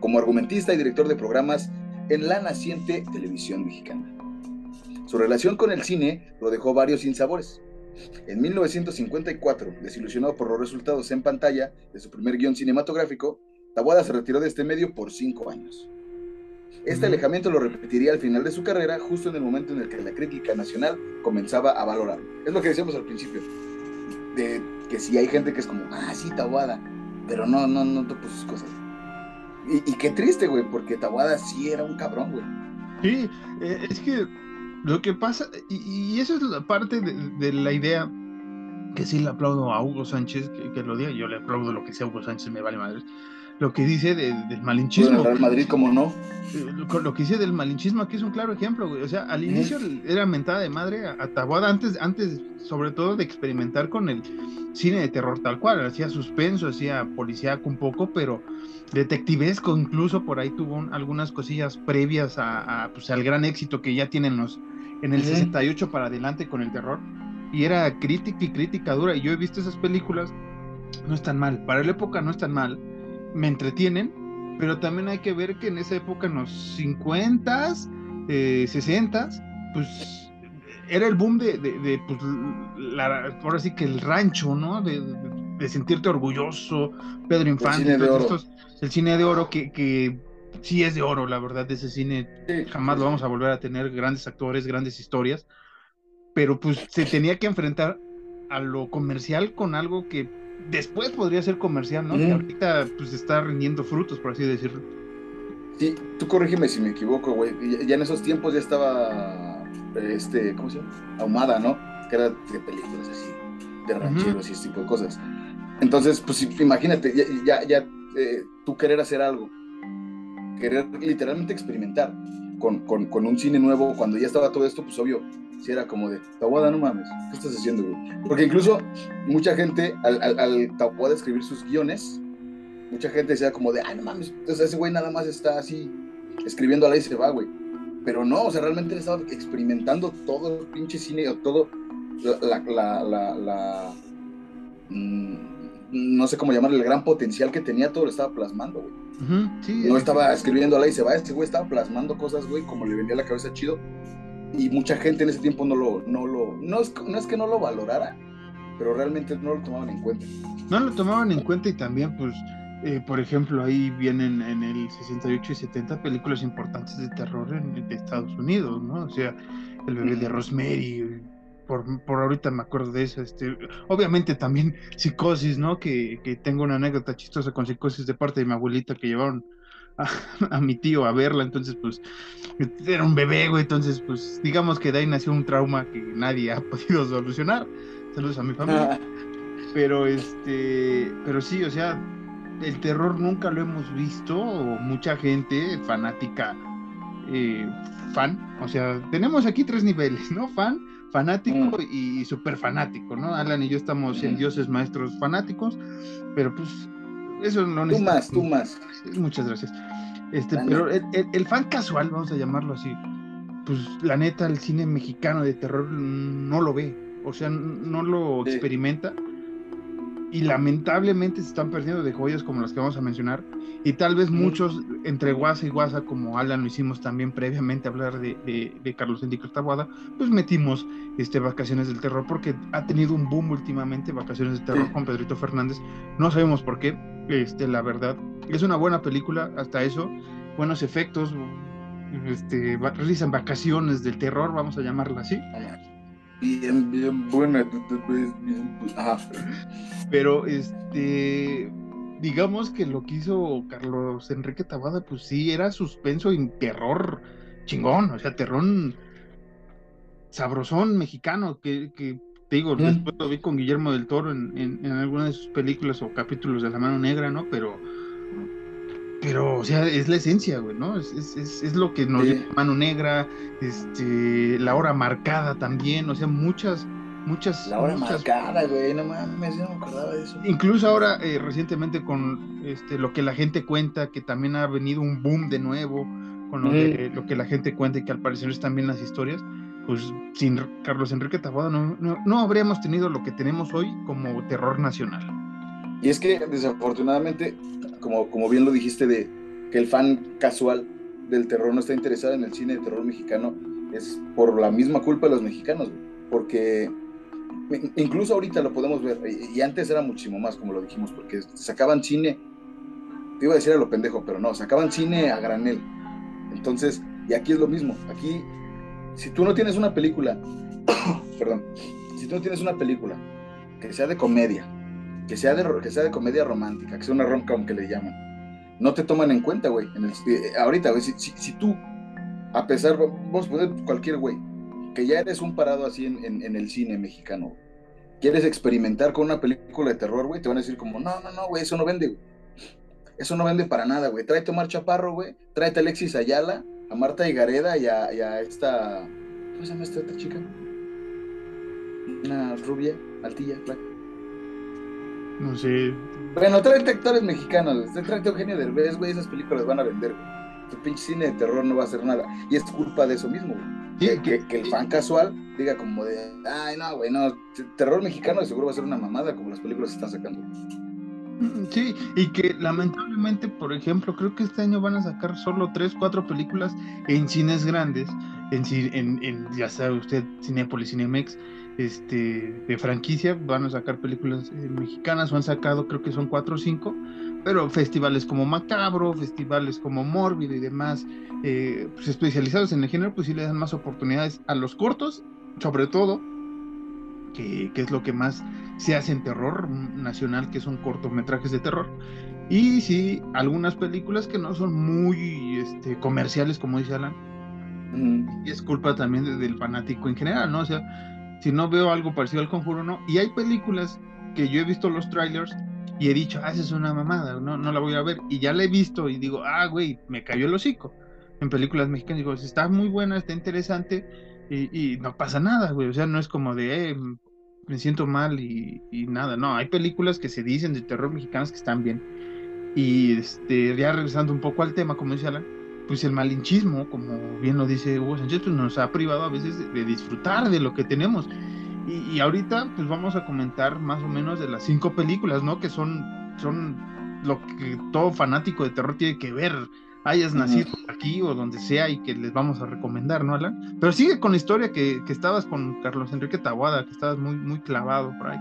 como argumentista y director de programas en la naciente televisión mexicana. Su relación con el cine lo dejó varios sinsabores. En 1954, desilusionado por los resultados en pantalla de su primer guion cinematográfico, Tabuada se retiró de este medio por cinco años. Este alejamiento lo repetiría al final de su carrera, justo en el momento en el que la crítica nacional comenzaba a valorar. Es lo que decíamos al principio, de que si hay gente que es como, ah, sí, Tabuada, pero no, no, no topo sus cosas. Y, qué triste, güey, porque Tawada sí era un cabrón, güey. Sí, eh, es que lo que pasa, y, eso es la parte de, la idea que sí le aplaudo a Hugo Sánchez, que, lo diga, yo le aplaudo lo que sea Hugo Sánchez, me vale madre. lo que dice del malinchismo. Real Madrid, como no. Lo, lo que dice del malinchismo aquí es un claro ejemplo, güey. O sea, al inicio era mentada de madre a, a Taboada antes, antes, sobre todo, de experimentar con el cine de terror tal cual. Hacía suspenso, hacía policíaco un poco, pero detectivesco incluso por ahí tuvo algunas cosillas previas a, pues, al gran éxito que ya tienen los en el 68 para adelante con el terror. Y era crítica y crítica dura. Y yo he visto esas películas no están mal. Para la época no están mal. Me entretienen pero también hay que ver que en esa época en los 50 eh, 60 pues era el boom de, de, pues, la, ahora sí que el rancho no de, de sentirte orgulloso Pedro Infante estos el cine de oro que, que sí es de oro, la verdad, de ese cine jamás lo vamos a volver a tener, grandes actores, grandes historias, pero pues se tenía que enfrentar a lo comercial con algo que después podría ser comercial, ¿no? Que ahorita pues está rindiendo frutos, por así decirlo. Sí, tú corrígeme si me equivoco, güey. Ya en esos tiempos ya estaba, este, ¿cómo se llama? Ahumada, ¿no? Que era de películas así, de rancheros y ese tipo de cosas. Entonces, pues imagínate, ya, ya, eh, tú querer hacer algo, querer literalmente experimentar con, con, con, un cine nuevo, cuando ya estaba todo esto, pues obvio, si era como de, Tawada, no mames, ¿qué estás haciendo, güey? Porque incluso mucha gente, al, al, al Tawada escribir sus guiones, mucha gente decía como de, ay, no mames, entonces ese güey nada más está así, escribiendo a la y se va, güey. Pero no, o sea, realmente él estaba experimentando todo el pinche cine, o todo la, la, la, la mmm, no sé cómo llamarle, el gran potencial que tenía, todo lo estaba plasmando, güey. Uh -huh, sí, no estaba escribiendo a la y se va, este güey estaba plasmando cosas, güey, como le venía a la cabeza chido. Y mucha gente en ese tiempo no lo, no lo, no es, no es que no lo valorara, pero realmente no lo tomaban en cuenta. No lo tomaban en cuenta y también, pues, eh, por ejemplo, ahí vienen en el 68 y 70 películas importantes de terror en, de Estados Unidos, ¿no? O sea, El bebé de Rosemary, por, por, ahorita me acuerdo de eso. Este, obviamente también psicosis, ¿no? Que, que, tengo una anécdota chistosa con psicosis de parte de mi abuelita que llevaron a, a, mi tío a verla. Entonces, pues, era un bebé, güey. Entonces, pues, digamos que de ahí nació un trauma que nadie ha podido solucionar. Saludos a mi familia. Pero, este, pero sí, o sea, el terror nunca lo hemos visto. O mucha gente fanática, eh, fan. O sea, tenemos aquí tres niveles, ¿no? Fan fanático mm. y súper fanático, ¿no? Alan y yo estamos en dioses maestros fanáticos, pero pues eso no Tú más, tú más. Muchas gracias. Este, pero el, el, el, fan casual, vamos a llamarlo así, pues la neta, el cine mexicano de terror no lo ve, o sea, no lo sí. experimenta. Y lamentablemente se están perdiendo de joyas como las que vamos a mencionar. Y tal vez muchos, entre guasa y guasa, como Alan lo hicimos también previamente hablar de, de, de Carlos Enrique Taboada, pues metimos este, Vacaciones del Terror, porque ha tenido un boom últimamente Vacaciones del Terror con Pedrito Fernández. No sabemos por qué, este, la verdad. Es una buena película, hasta eso. Buenos efectos, este, realizan Vacaciones del Terror, vamos a llamarla así. Bien, bien buena. Ajá. Pero, este digamos que lo que hizo Carlos Enrique Tabada, pues sí, era suspenso y terror chingón, o sea, terror sabrosón mexicano, que, que te digo, mm. después lo vi con Guillermo del Toro en, en, en algunas de sus películas o capítulos de La Mano Negra, ¿no? Pero, pero, o sea, es la esencia, güey, ¿no? Es, es, es, es lo que nos sí. Mano Negra, este, La Hora Marcada también, o sea, muchas muchas. La hora muchas... marcada, güey, no mames, yo no me acordaba de eso. Incluso ahora, eh, recientemente, con este, lo que la gente cuenta, que también ha venido un boom de nuevo, con lo, mm. de, lo que la gente cuenta y que al parecer están bien las historias, pues sin Carlos Enrique Taboada no, no, no habríamos tenido lo que tenemos hoy como terror nacional. Y es que desafortunadamente, como, como bien lo dijiste, de que el fan casual del terror no está interesado en el cine de terror mexicano, es por la misma culpa de los mexicanos, porque incluso ahorita lo podemos ver, y antes era muchísimo más, como lo dijimos, porque sacaban cine, te iba a decir a lo pendejo, pero no, sacaban cine a granel. Entonces, y aquí es lo mismo, aquí, si tú no tienes una película, perdón, si tú no tienes una película que sea de comedia, que sea de, que sea de comedia romántica, que sea una rom-com que le llaman, no te toman en cuenta, güey. Eh, ahorita, si, si, tú, a pesar, vamos a cualquier güey, que ya eres un parado así en, en, en, el cine mexicano, quieres experimentar con una película de terror, güey, te van a decir como, no, no, no, güey, eso no vende, güey. eso no vende para nada, güey. Tráete a Omar Chaparro, güey. Tráete a Alexis Ayala, a Marta Higareda y a, y a esta. ¿Cómo se llama esta otra chica? Una rubia, altilla, flaca. No sé. Bueno, tráete actores mexicanos, güey. Tráete a Eugenio Derbez, güey. Esas películas van a vender, güey. Tu pinche cine de terror no va a hacer nada. Y es culpa de eso mismo, güey. Que, que- que- el fan casual diga como de, ay, no, güey, no, terror mexicano de seguro va a ser una mamada como las películas están sacando. Mm, Sí, y que lamentablemente, por ejemplo, creo que este año van a sacar solo tres, cuatro películas en cines grandes, en, en, en, ya sabe usted, Cinépolis, Cinemex, este, de franquicia, van a sacar películas eh, mexicanas, o han sacado, creo que son cuatro o cinco, pero festivales como Macabro, festivales como Mórbido y demás, eh, pues especializados en el género, pues sí le dan más oportunidades a los cortos, sobre todo, que, que es lo que más se hace en terror nacional, que son cortometrajes de terror. Y sí, algunas películas que no son muy este, comerciales, como dice Alan, Mm, y es culpa también de- del fanático en general, ¿no? O sea, si no veo algo parecido al conjuro, no. Y hay películas que yo he visto los trailers y he dicho, ah, esa es una mamada, no, no la voy a ver. Y ya la he visto y digo, ah, güey, me cayó el hocico. En películas mexicanas digo, está muy buena, está interesante y, y no pasa nada, güey. O sea, no es como de, eh, me siento mal y, y nada. No, hay películas que se dicen de terror mexicanas que están bien. Y este, ya regresando un poco al tema, como dice Alan, pues el malinchismo, como bien lo dice Hugo Sánchez, pues nos ha privado a veces de, de disfrutar de lo que tenemos. Y, y ahorita, pues vamos a comentar más o menos de las cinco películas, ¿no? Que son, son lo que todo fanático de terror tiene que ver, hayas nacido aquí o donde sea y que les vamos a recomendar, ¿no, Alan? Pero sigue con la historia que, que estabas con Carlos Enrique Taboada, que estabas muy, muy clavado por ahí.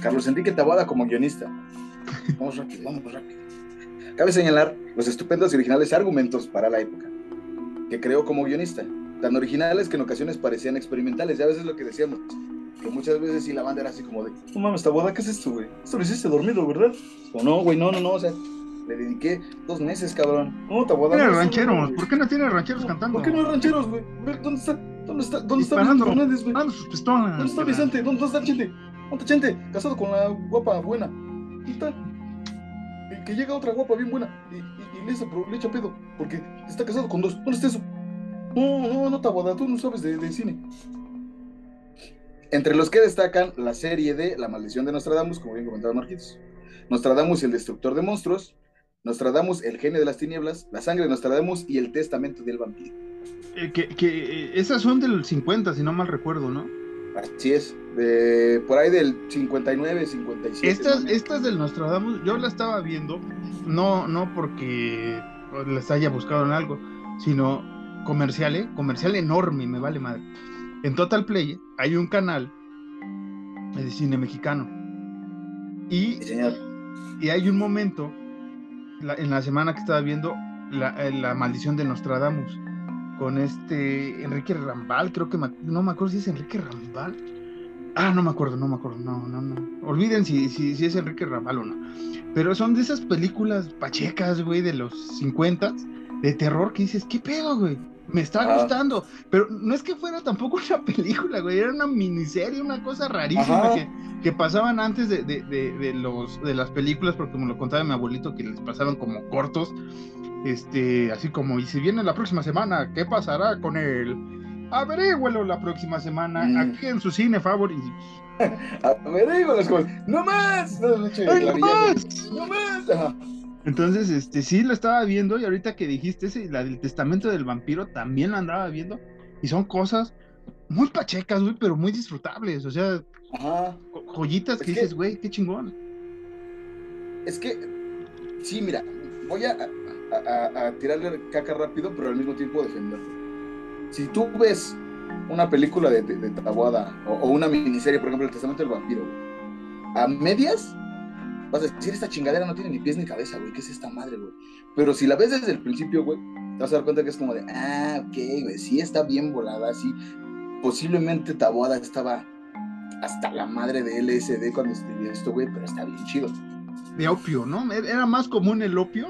Carlos Enrique Taboada como guionista. Vamos rápido, vamos rápido. Cabe señalar los estupendos y originales argumentos para la época que creó como guionista, tan originales que en ocasiones parecían experimentales. Ya a veces lo que decíamos, que muchas veces sí la banda era así como de, no mames, Taboada, ¿qué es esto, güey? Esto lo hiciste dormido, ¿verdad? O no, güey, no, no, no, o sea, le dediqué dos meses, cabrón. No. Tiene no, eso no, rancheros. ¿por qué no tiene rancheros cantando? ¿Por qué no hay rancheros, güey? A ¿Dónde está? ¿Dónde está? ¿Dónde está Fernández, güey? Sus pistolas. ¿Dónde está Vicente? ¿Dónde, está Chente? ¿Dónde está Chente? Casado con la guapa buena. ¿Dónde está? Y que llega otra guapa bien buena y, y- y le, echa, le echa pedo porque está casado con dos. ¿Dónde está eso? No, no, no, Taboada, tú no sabes de, de cine. Entre los que destacan la serie de La maldición de Nostradamus, como bien comentaba Marquitos. Nostradamus, el destructor de monstruos. Nostradamus, el genio de las tinieblas. La sangre de Nostradamus y el testamento del vampiro. Eh, que, que, eh, esas son del 50, si no mal recuerdo, ¿no? Así es, de, por ahí del 59, 57. Estas, ¿no? estas del Nostradamus, yo la estaba viendo, no, no porque les haya buscado en algo, sino comercial, ¿eh? comercial enorme, me vale madre. En Total Play hay un canal de cine mexicano. Y Sí. Y hay un momento la- en la semana que estaba viendo la, eh, la maldición de Nostradamus con este Enrique Rambal, creo que no me acuerdo si es Enrique Rambal. Ah, no me acuerdo, no me acuerdo, no, no, no. Olviden si, si, si es Enrique Rambal o no. Pero son de esas películas pachecas, güey, de los 50 de terror que dices, ¿qué pedo, güey? Me está Ajá. gustando. Pero no es que fuera tampoco una película, güey, era una miniserie, una cosa rarísima que, que pasaban antes de, de, de, de los, de las películas, porque me lo contaba mi abuelito que les pasaban como cortos, este, así como, y si viene la próxima semana, ¿qué pasará con él? Averígüelo la próxima semana, Mm. aquí en su cine favorito. A ver, digo las cosas. ¡No más! No, no, che, ¡Ay, la no más! ¡No más! Ajá. Entonces, este, sí lo estaba viendo, y ahorita que dijiste ese, la del testamento del vampiro, también la andaba viendo, y son cosas muy pachecas, güey, pero muy disfrutables, o sea, Ajá. jo- joyitas Es que que- dices, güey, qué chingón. Es que, sí, mira, voy a, a- a- tirarle caca rápido, pero al mismo tiempo defenderlo. Si tú ves una película de, de, de Taboada o, o una miniserie, por ejemplo, El Testamento del Vampiro, a medias vas a decir, esta chingadera no tiene ni pies ni cabeza, güey, ¿qué es esta madre, güey? Pero si la ves desde el principio, güey, te vas a dar cuenta que es como de, ah, ok, güey, sí está bien volada, sí. Posiblemente Taboada estaba hasta la madre de LSD cuando escribió esto, güey, pero está bien chido. De opio, ¿no? Era más común el opio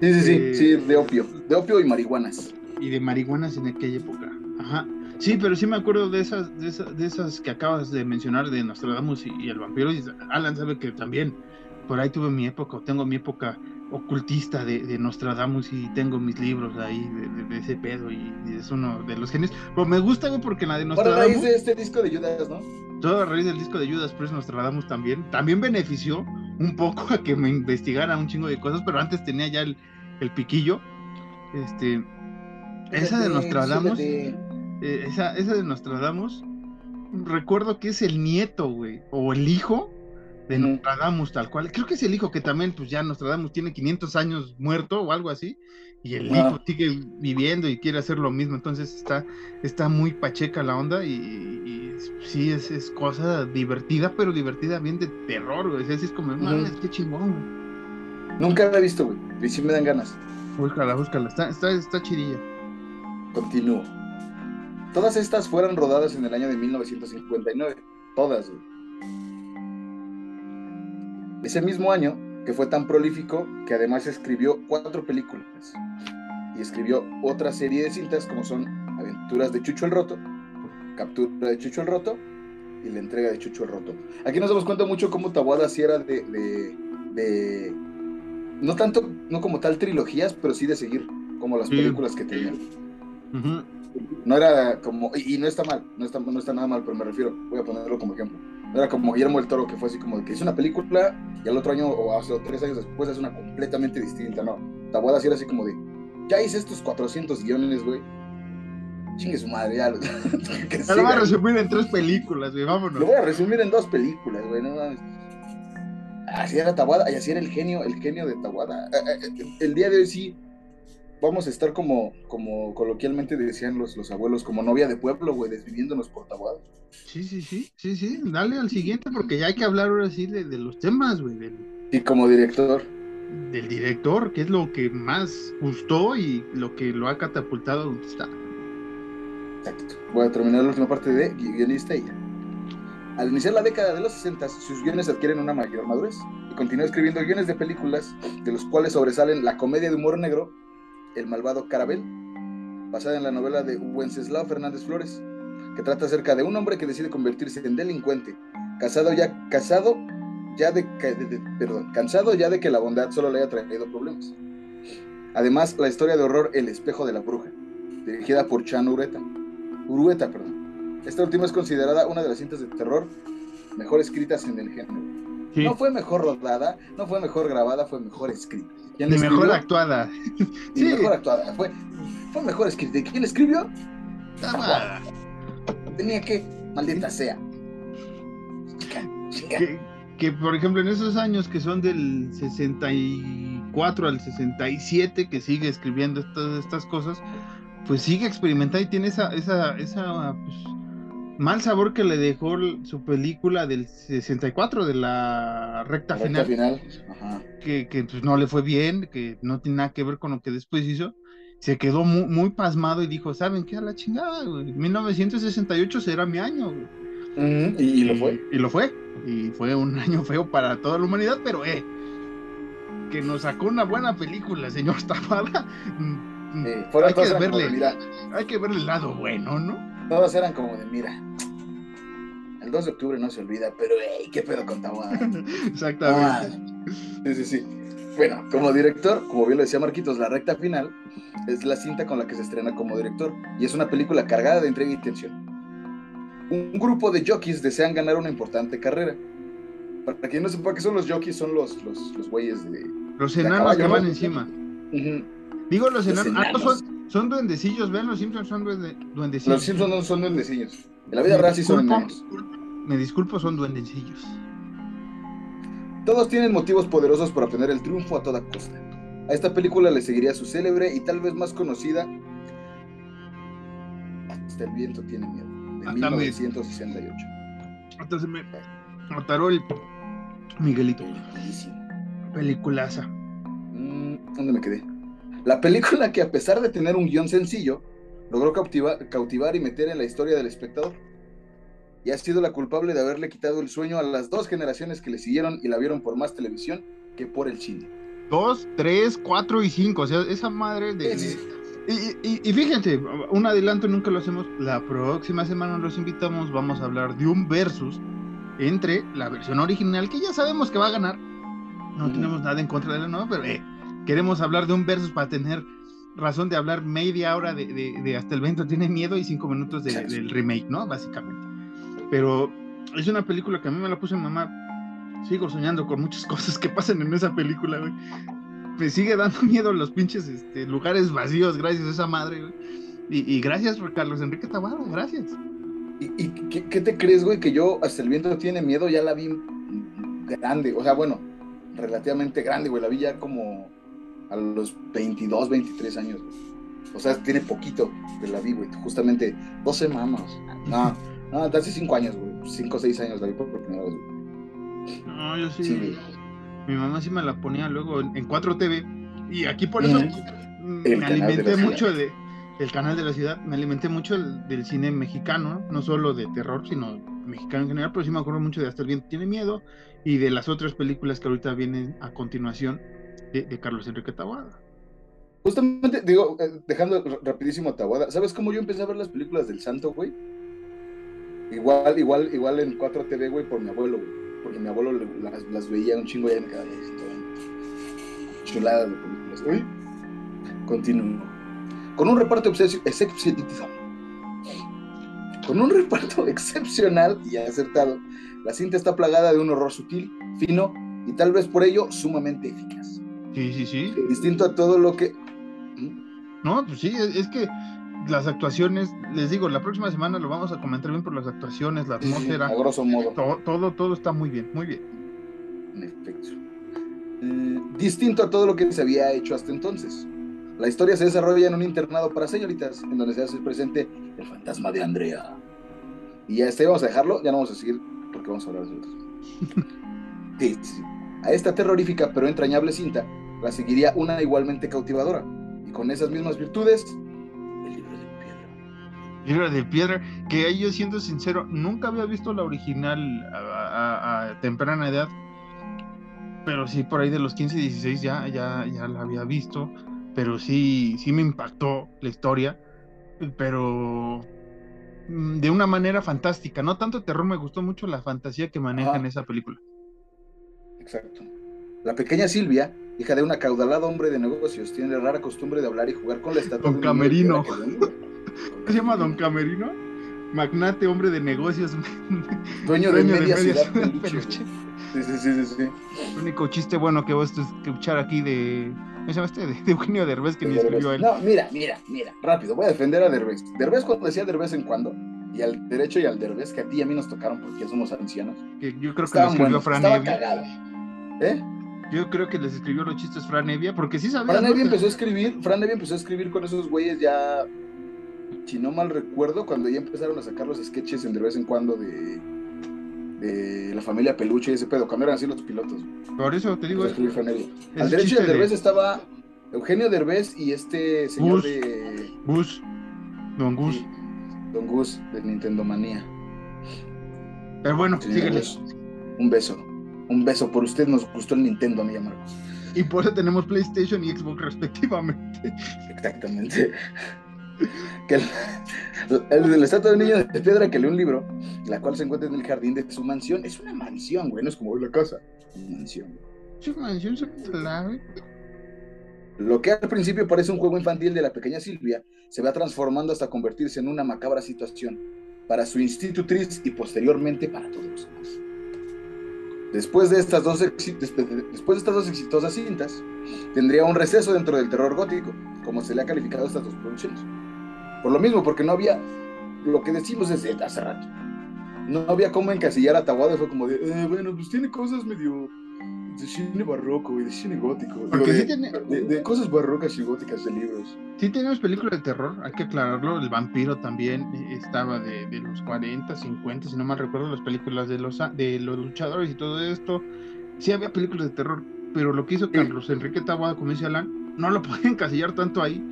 Sí, sí, sí, sí, de opio, de opio y marihuanas. y de marihuanas en aquella época. Ajá. Sí, pero sí me acuerdo de esas, de esas, de esas que acabas de mencionar de Nostradamus y, y el vampiro. Y Alan sabe que también por ahí tuve mi época, tengo mi época ocultista de, de Nostradamus y tengo mis libros ahí de, de- de ese pedo y, y es uno de los genios. Pero me gusta, güey, porque la de Por a raíz Nostradamus, de este disco de Judas, ¿no? todo a raíz del disco de Judas Priest Nostradamus también, también benefició un poco a que me investigara un chingo de cosas, pero antes tenía ya el, el piquillo. Este, esa de Nostradamus, eh, esa, esa de Nostradamus, recuerdo que es el nieto, güey, o el hijo de. Nostradamus, tal cual. Creo que es el hijo que también, pues ya Nostradamus tiene 500 años muerto o algo así, y el Ah. hijo sigue viviendo y quiere hacer lo mismo, entonces está, está muy pacheca la onda y, y sí, es, es cosa divertida, pero divertida bien de terror, güey. Sí es como, mames, qué chingón, güey. Nunca la he visto, güey. Y sí me dan ganas. Búscala, búscala, está, está, está chidilla. Continúo. Todas estas fueron rodadas en el año de 1959. Todas, güey. Ese mismo año, que fue tan prolífico que además escribió cuatro películas. Y escribió otra serie de cintas como son Aventuras de Chucho el Roto, Captura de Chucho el Roto y La entrega de Chucho el Roto. Aquí nos damos cuenta mucho cómo Tabuada sí era de, de- de- no tanto, no como tal trilogías, pero sí de seguir como las Sí. películas que tenían. Ujú. No era como, y, y no está mal, no está, no está nada mal, pero me refiero, voy a ponerlo como ejemplo. No era como Guillermo del Toro, que fue así como de que hizo una película y al otro año o hace tres años después hace una completamente distinta, no. Tabuada sí era así como de, ya hice estos 400 guiones, güey. Chingue su madre, ya. lo- que Ya lo voy a resumir en tres películas, güey, vámonos. Lo voy a resumir en dos películas, güey, no mames. Así era Tabuada, y así era el genio, el genio de Tabuada. Eh, eh, eh, El día de hoy sí vamos a estar como, como coloquialmente decían los, los abuelos, como novia de pueblo, güey, desviviéndonos por Tabuada. Sí, sí, sí, sí, sí, dale al siguiente porque ya hay que hablar ahora sí de, de los temas, güey, del, Y como director, del director, que es lo que más gustó y lo que lo ha catapultado donde está. exacto. Voy a terminar la última parte de gui- guionista y ya. Al iniciar la década de los 60, sus guiones adquieren una mayor madurez y continúa escribiendo guiones de películas, de los cuales sobresalen la comedia de humor negro, El malvado Carabel, basada en la novela de Wenceslao Fernández Flores, que trata acerca de un hombre que decide convertirse en delincuente, casado ya, casado ya de, que- de- de- perdón, cansado ya de que la bondad solo le haya traído problemas. Además, la historia de horror El espejo de la bruja, dirigida por Chan Ureta. Urueta, perdón. Esta última es considerada una de las cintas de terror mejor escritas en el género. Sí, No fue mejor rodada, no fue mejor grabada, fue mejor escrita. ¿Quién ni la mejor escribió? actuada. Y Sí. mejor actuada. Fue, fue mejor escrita. ¿Y quién escribió? Ah, Tenía que, maldita sea. Chica, chica. que, que, por ejemplo en esos años que son del 64 al 67 que sigue escribiendo estas, estas cosas pues sigue experimentando y tiene esa esa esa pues, mal sabor que le dejó su película del 64 de la recta La recta final final. Ajá. que, que, pues, no le fue bien que no tiene nada que ver con lo que después hizo se quedó muy, muy pasmado y dijo saben qué a la chingada güey? 1968 será mi año güey". Y, y lo fue. Y lo fue. Y fue un año feo para toda la humanidad, pero eh, que nos sacó una buena película, señor Tapada. mm, Eh, fueron hay, que verle, hay que verle el lado bueno, ¿no? Todos eran como de, mira. El 2 de octubre no se olvida, pero ey, qué pedo con. Exactamente. Sí, sí, sí. Bueno, como director, como bien lo decía Marquitos, la recta final es la cinta con la que se estrena como director y es una película cargada de entrega y tensión. Un grupo de jockeys desean ganar una importante carrera. Para quien no sepa qué son los jockeys, son los, los, los güeyes de... Los De enanos caballo, que ¿no? van encima. Digo los Los enanos. no, enanos. son, son duendecillos, ven, los Simpsons son duende- duendecillos. Los Simpsons no son duendecillos. En la vida real sí son enanos. Me disculpo, son duendecillos. Todos tienen motivos poderosos para obtener el triunfo a toda costa. A esta película le seguiría su célebre y tal vez más conocida Hasta el viento tiene miedo, de Ah, 1968. Entonces me ataró el Miguelito. Peliculaza. Mm, ¿Dónde me quedé? La película que a pesar de tener un guion sencillo, logró cautiva- cautivar y meter en la historia del espectador. Y ha sido la culpable de haberle quitado el sueño a las dos generaciones que le siguieron y la vieron por más televisión que por el cine. Dos, tres, cuatro y cinco. O sea, esa madre de. Sí, Y, y- y fíjense, un adelanto nunca lo hacemos. La próxima semana los invitamos. Vamos a hablar de un versus entre la versión original, que ya sabemos que va a ganar, No tenemos nada en contra de la nueva, pero eh, queremos hablar de un versus para tener razón de hablar media hora de, Hasta el Vento tiene miedo y cinco minutos del remake, ¿no? Básicamente. Pero es una película que a mí me la puse mamá. Sigo soñando con muchas cosas que pasan en esa película, güey. Me sigue dando miedo los pinches este, lugares vacíos, gracias a esa madre, güey. Y, gracias por Carlos Enrique Tabada, gracias. ¿Y, qué, te crees, güey? Que yo hasta el viento tiene miedo, ya la vi grande, o sea, bueno, relativamente grande, güey, la vi ya como a los 22, 23 años, O sea, tiene poquito que la vi, güey, justamente 12 mamas. No, no, hace 5 años, güey, 5 o 6 años la vi por primera vez, güey. No, yo sí. mi mamá sí me la ponía luego en, 4 TV y aquí por eso me alimenté mucho de el canal de la ciudad, me alimenté mucho del cine mexicano, no solo de terror, sino mexicano en general, pero sí me acuerdo mucho de Hasta el viento tiene miedo y de las otras películas que ahorita vienen a continuación de, Carlos Enrique Tawada. Justamente, digo, eh, dejando rapidísimo a Tawada, ¿sabes cómo yo empecé a ver las películas del Santo, güey? Igual, igual, igual en 4TV, güey, por mi abuelo, güey. Porque mi abuelo las, veía un chingo ya me quedaba chulada de películas. Uy, continúo con un reparto excepcional. Con un reparto excepcional y acertado, la cinta está plagada de un horror sutil, fino y tal vez por ello sumamente eficaz. Sí, sí, sí. Distinto a todo lo que... ¿Mm? No, pues sí, es que las actuaciones, les digo, la próxima semana lo vamos a comentar bien por las actuaciones, la atmósfera. a grosso modo. Todo, todo, está muy bien, muy bien. En efecto. Eh, distinto a todo lo que se había hecho hasta entonces. La historia se desarrolla en un internado para señoritas, en donde se hace presente el fantasma de Andrea. Y ya este vamos a dejarlo, ya no vamos a seguir porque vamos a hablar de otros. sí, A esta terrorífica pero entrañable cinta la seguiría una igualmente cautivadora. Y con esas mismas virtudes, el libro de piedra. El libro de piedra, que ahí yo siendo sincero, nunca había visto la original a, temprana edad. Pero sí, por ahí de los 15, 16 ya, ya, ya la había visto pero sí, sí me impactó la historia, pero mm, de una manera fantástica, no tanto terror, me gustó mucho la fantasía que maneja en esa película. Exacto. La pequeña Silvia, hija de un acaudalado hombre de negocios, tiene la rara costumbre de hablar y jugar con la estatua. Don Camerino. ¿Qué se llama Don Camerino? Magnate, hombre de negocios. Dueño, de, media ciudad, Sí, sí, sí, sí, El único chiste bueno que vos escuchar aquí de ¿Cómo se llama este? De, Eugenio Derbez que ni escribió él. No, mira, mira, mira, rápido, voy a defender a Derbez. Derbez cuando decía Derbez en cuando, y al derecho y al Derbez que a ti y a mí nos tocaron porque ya somos ancianos. Que yo creo que lo escribió Fran Evia. ¿Eh? Yo creo que les escribió los chistes Fran Evia, porque sí sabía. Fran Evia empezó a escribir, Fran Evia empezó a escribir con esos güeyes ya, si no mal recuerdo, cuando ya empezaron a sacar los sketches de vez en cuando de de la familia Peluche y ese pedo, cuando eran así los pilotos. Por eso te digo. Al derecho de Derbez estaba Eugenio Derbez y este señor de. Gus. Don Gus. Don Gus de Nintendo Manía. Pero bueno, síguele. Un beso. Un beso. Por usted nos gustó el Nintendo, amiga Marcos. Y por eso tenemos PlayStation y Xbox respectivamente. Exactamente que el, el, la estatua de niño de piedra que lee un libro, la cual se encuentra en el jardín de su mansión. Es una mansión, güey, no es como la casa. Una mansión. Su mansión Lo que al principio parece un juego infantil de la pequeña Silvia se va transformando hasta convertirse en una macabra situación para su institutriz y posteriormente para todos. Después de, estas dos después de estas dos exitosas cintas, tendría un receso dentro del terror gótico, como se le ha calificado a estas dos producciones. Por lo mismo, porque no había lo que decimos desde hace rato. No había cómo encasillar a Tawada, fue como de, eh, bueno, pues tiene cosas medio de cine barroco y de cine gótico. de, cosas barrocas y góticas de libros. Sí tenemos películas de terror, hay que aclararlo. El vampiro también estaba de, los 40, 50, si no mal recuerdo, las películas de los, de los luchadores y todo esto. Sí había películas de terror, pero lo que hizo Carlos Enrique Tawada, como dice Alan, no lo pueden encasillar tanto ahí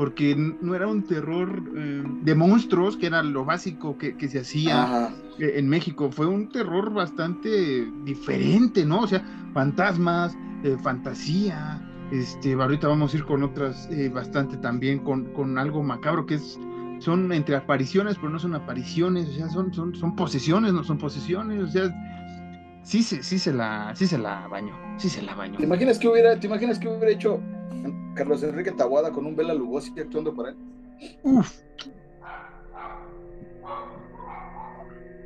porque no era un terror eh, de monstruos, que era lo básico que, se hacía eh, en México, fue un terror bastante diferente, ¿no? O sea, fantasmas, eh, fantasía, este, ahorita vamos a ir con otras bastante también, con, con, algo macabro que es, son entre apariciones, pero no son apariciones, o sea, son, son, son posesiones, no son posesiones, o sea, sí, se, sí, se la, sí se la bañó. Sí se la bañó. ¿Te imaginas que hubiera, ¿te imaginas que hubiera hecho Carlos Enrique Tabuada con un Bela Lugosi actuando para él? Uf.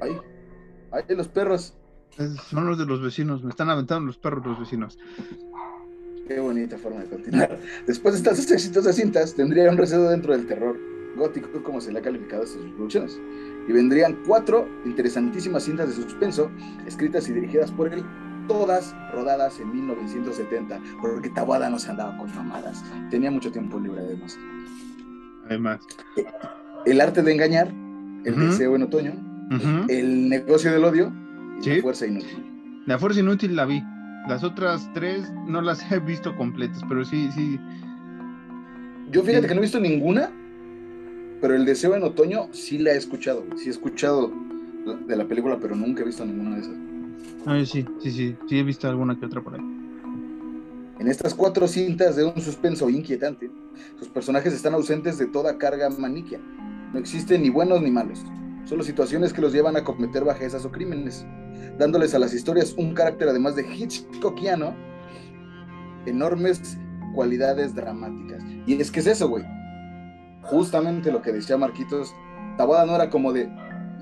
Ahí, ahí los perros. Son los de los vecinos, me están aventando los perros los vecinos. Qué bonita forma de continuar. Después de estas exitosas cintas, tendría un recedo dentro del terror gótico, como se le ha calificado a sus producciones. Y vendrían cuatro interesantísimas cintas de suspenso, escritas y dirigidas por él, todas rodadas en 1970, porque Tabada no se andaba con mamadas. Tenía mucho tiempo libre, además. Además. El arte de engañar, El deseo en otoño. El negocio del odio y Sí. La fuerza inútil. La fuerza inútil la vi. Las otras tres no las he visto completas, pero sí, sí. Yo fíjate Sí. que no he visto ninguna, pero el deseo en otoño sí la he escuchado. Sí he escuchado de la película, pero nunca he visto ninguna de esas. Ay, sí, sí, sí. Sí he visto alguna que otra por ahí. En estas cuatro cintas de un suspenso inquietante, sus personajes están ausentes de toda carga maniquia. No existen ni buenos ni malos, solo situaciones que los llevan a cometer bajezas o crímenes, dándoles a las historias un carácter además de Hitchcockiano, enormes cualidades dramáticas. Y es que es eso, güey. Justamente lo que decía Marquitos, Tabada no era como de,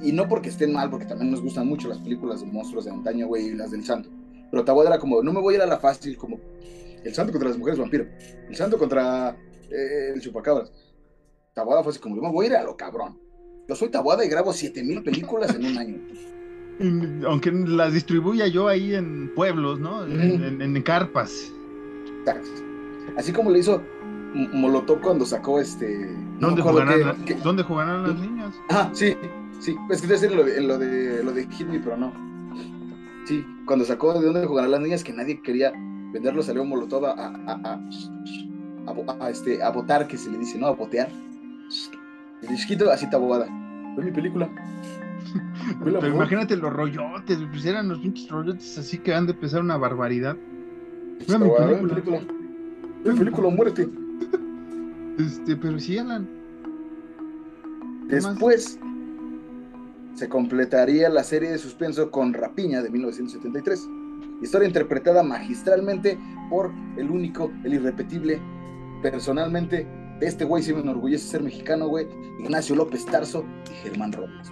y no porque estén mal, porque también nos gustan mucho las películas de monstruos de antaño, güey, y las del santo. Pero Tabada era como, no me voy a ir a la fácil, como el santo contra las mujeres vampiro, el santo contra eh, el chupacabras. Tabada fue así como, yo me voy a ir a lo cabrón. Yo soy Tabada y grabo 7000 películas en un año. Mm, Aunque las distribuya yo ahí en pueblos, ¿no? En, en- en carpas. Así como le hizo Molotov cuando sacó este. no ¿Dónde acuerdo jugarán, la- ¿Dónde jugarán las niñas? Ah, sí, sí. Es que decir lo de, lo de lo de Hit Me, pero no. Sí, cuando sacó de dónde jugarán las niñas que nadie quería venderlo, salió Molotov a, a, a, a- a bo- a, este, a votar, que se le dice, ¿no? A botear. El chiquito así tabobada. Fue mi película. Pero imagínate los rollotes, pues eran los pinches rollotes así que han de pesar una barbaridad. Ve mi ve película. Ve mi película, muérete. Este, pero sí, Alan. ¿Qué más? Después se completaría la serie de suspenso con Rapiña de 1973. Historia interpretada magistralmente por el único, el irrepetible, personalmente, de este güey sí me enorgullece ser mexicano, güey, Ignacio López Tarso y Germán Robles.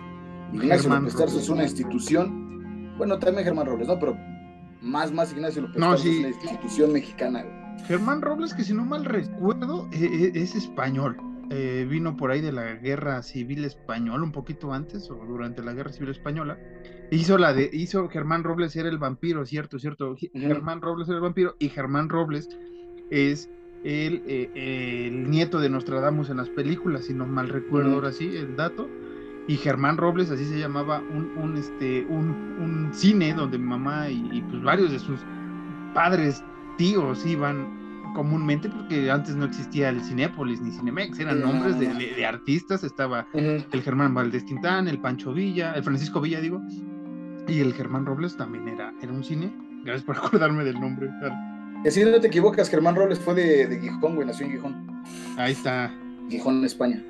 Ignacio Germán López Tarso Robles. es una institución, bueno, también Germán Robles, ¿no? Pero más, más Ignacio López No, Tarso sí. es una institución mexicana, güey. Germán Robles, que si no mal recuerdo, e- e- es español. Eh, vino por ahí de la guerra civil española, un poquito antes o durante la guerra civil española. Hizo la de, hizo Germán Robles era el vampiro, cierto, cierto. Ujú. Germán Robles era el vampiro y Germán Robles es el, eh, el nieto de Nostradamus en las películas, si no mal recuerdo ahora sí el dato. Y Germán Robles, así se llamaba, un, un, este, un, un cine donde mi mamá y, y, pues varios de sus padres, tíos iban comúnmente porque antes no existía el Cinépolis ni Cinemex, eran nombres no, de, no. de- de artistas, estaba el Germán Valdés Tintán, el Pancho Villa, el Francisco Villa, digo, y el Germán Robles también era, era un cine. Gracias por acordarme del nombre. Y así no te equivocas, Germán Robles fue de, de Gijón, güey, nació en Gijón. Ahí está. Gijón, España.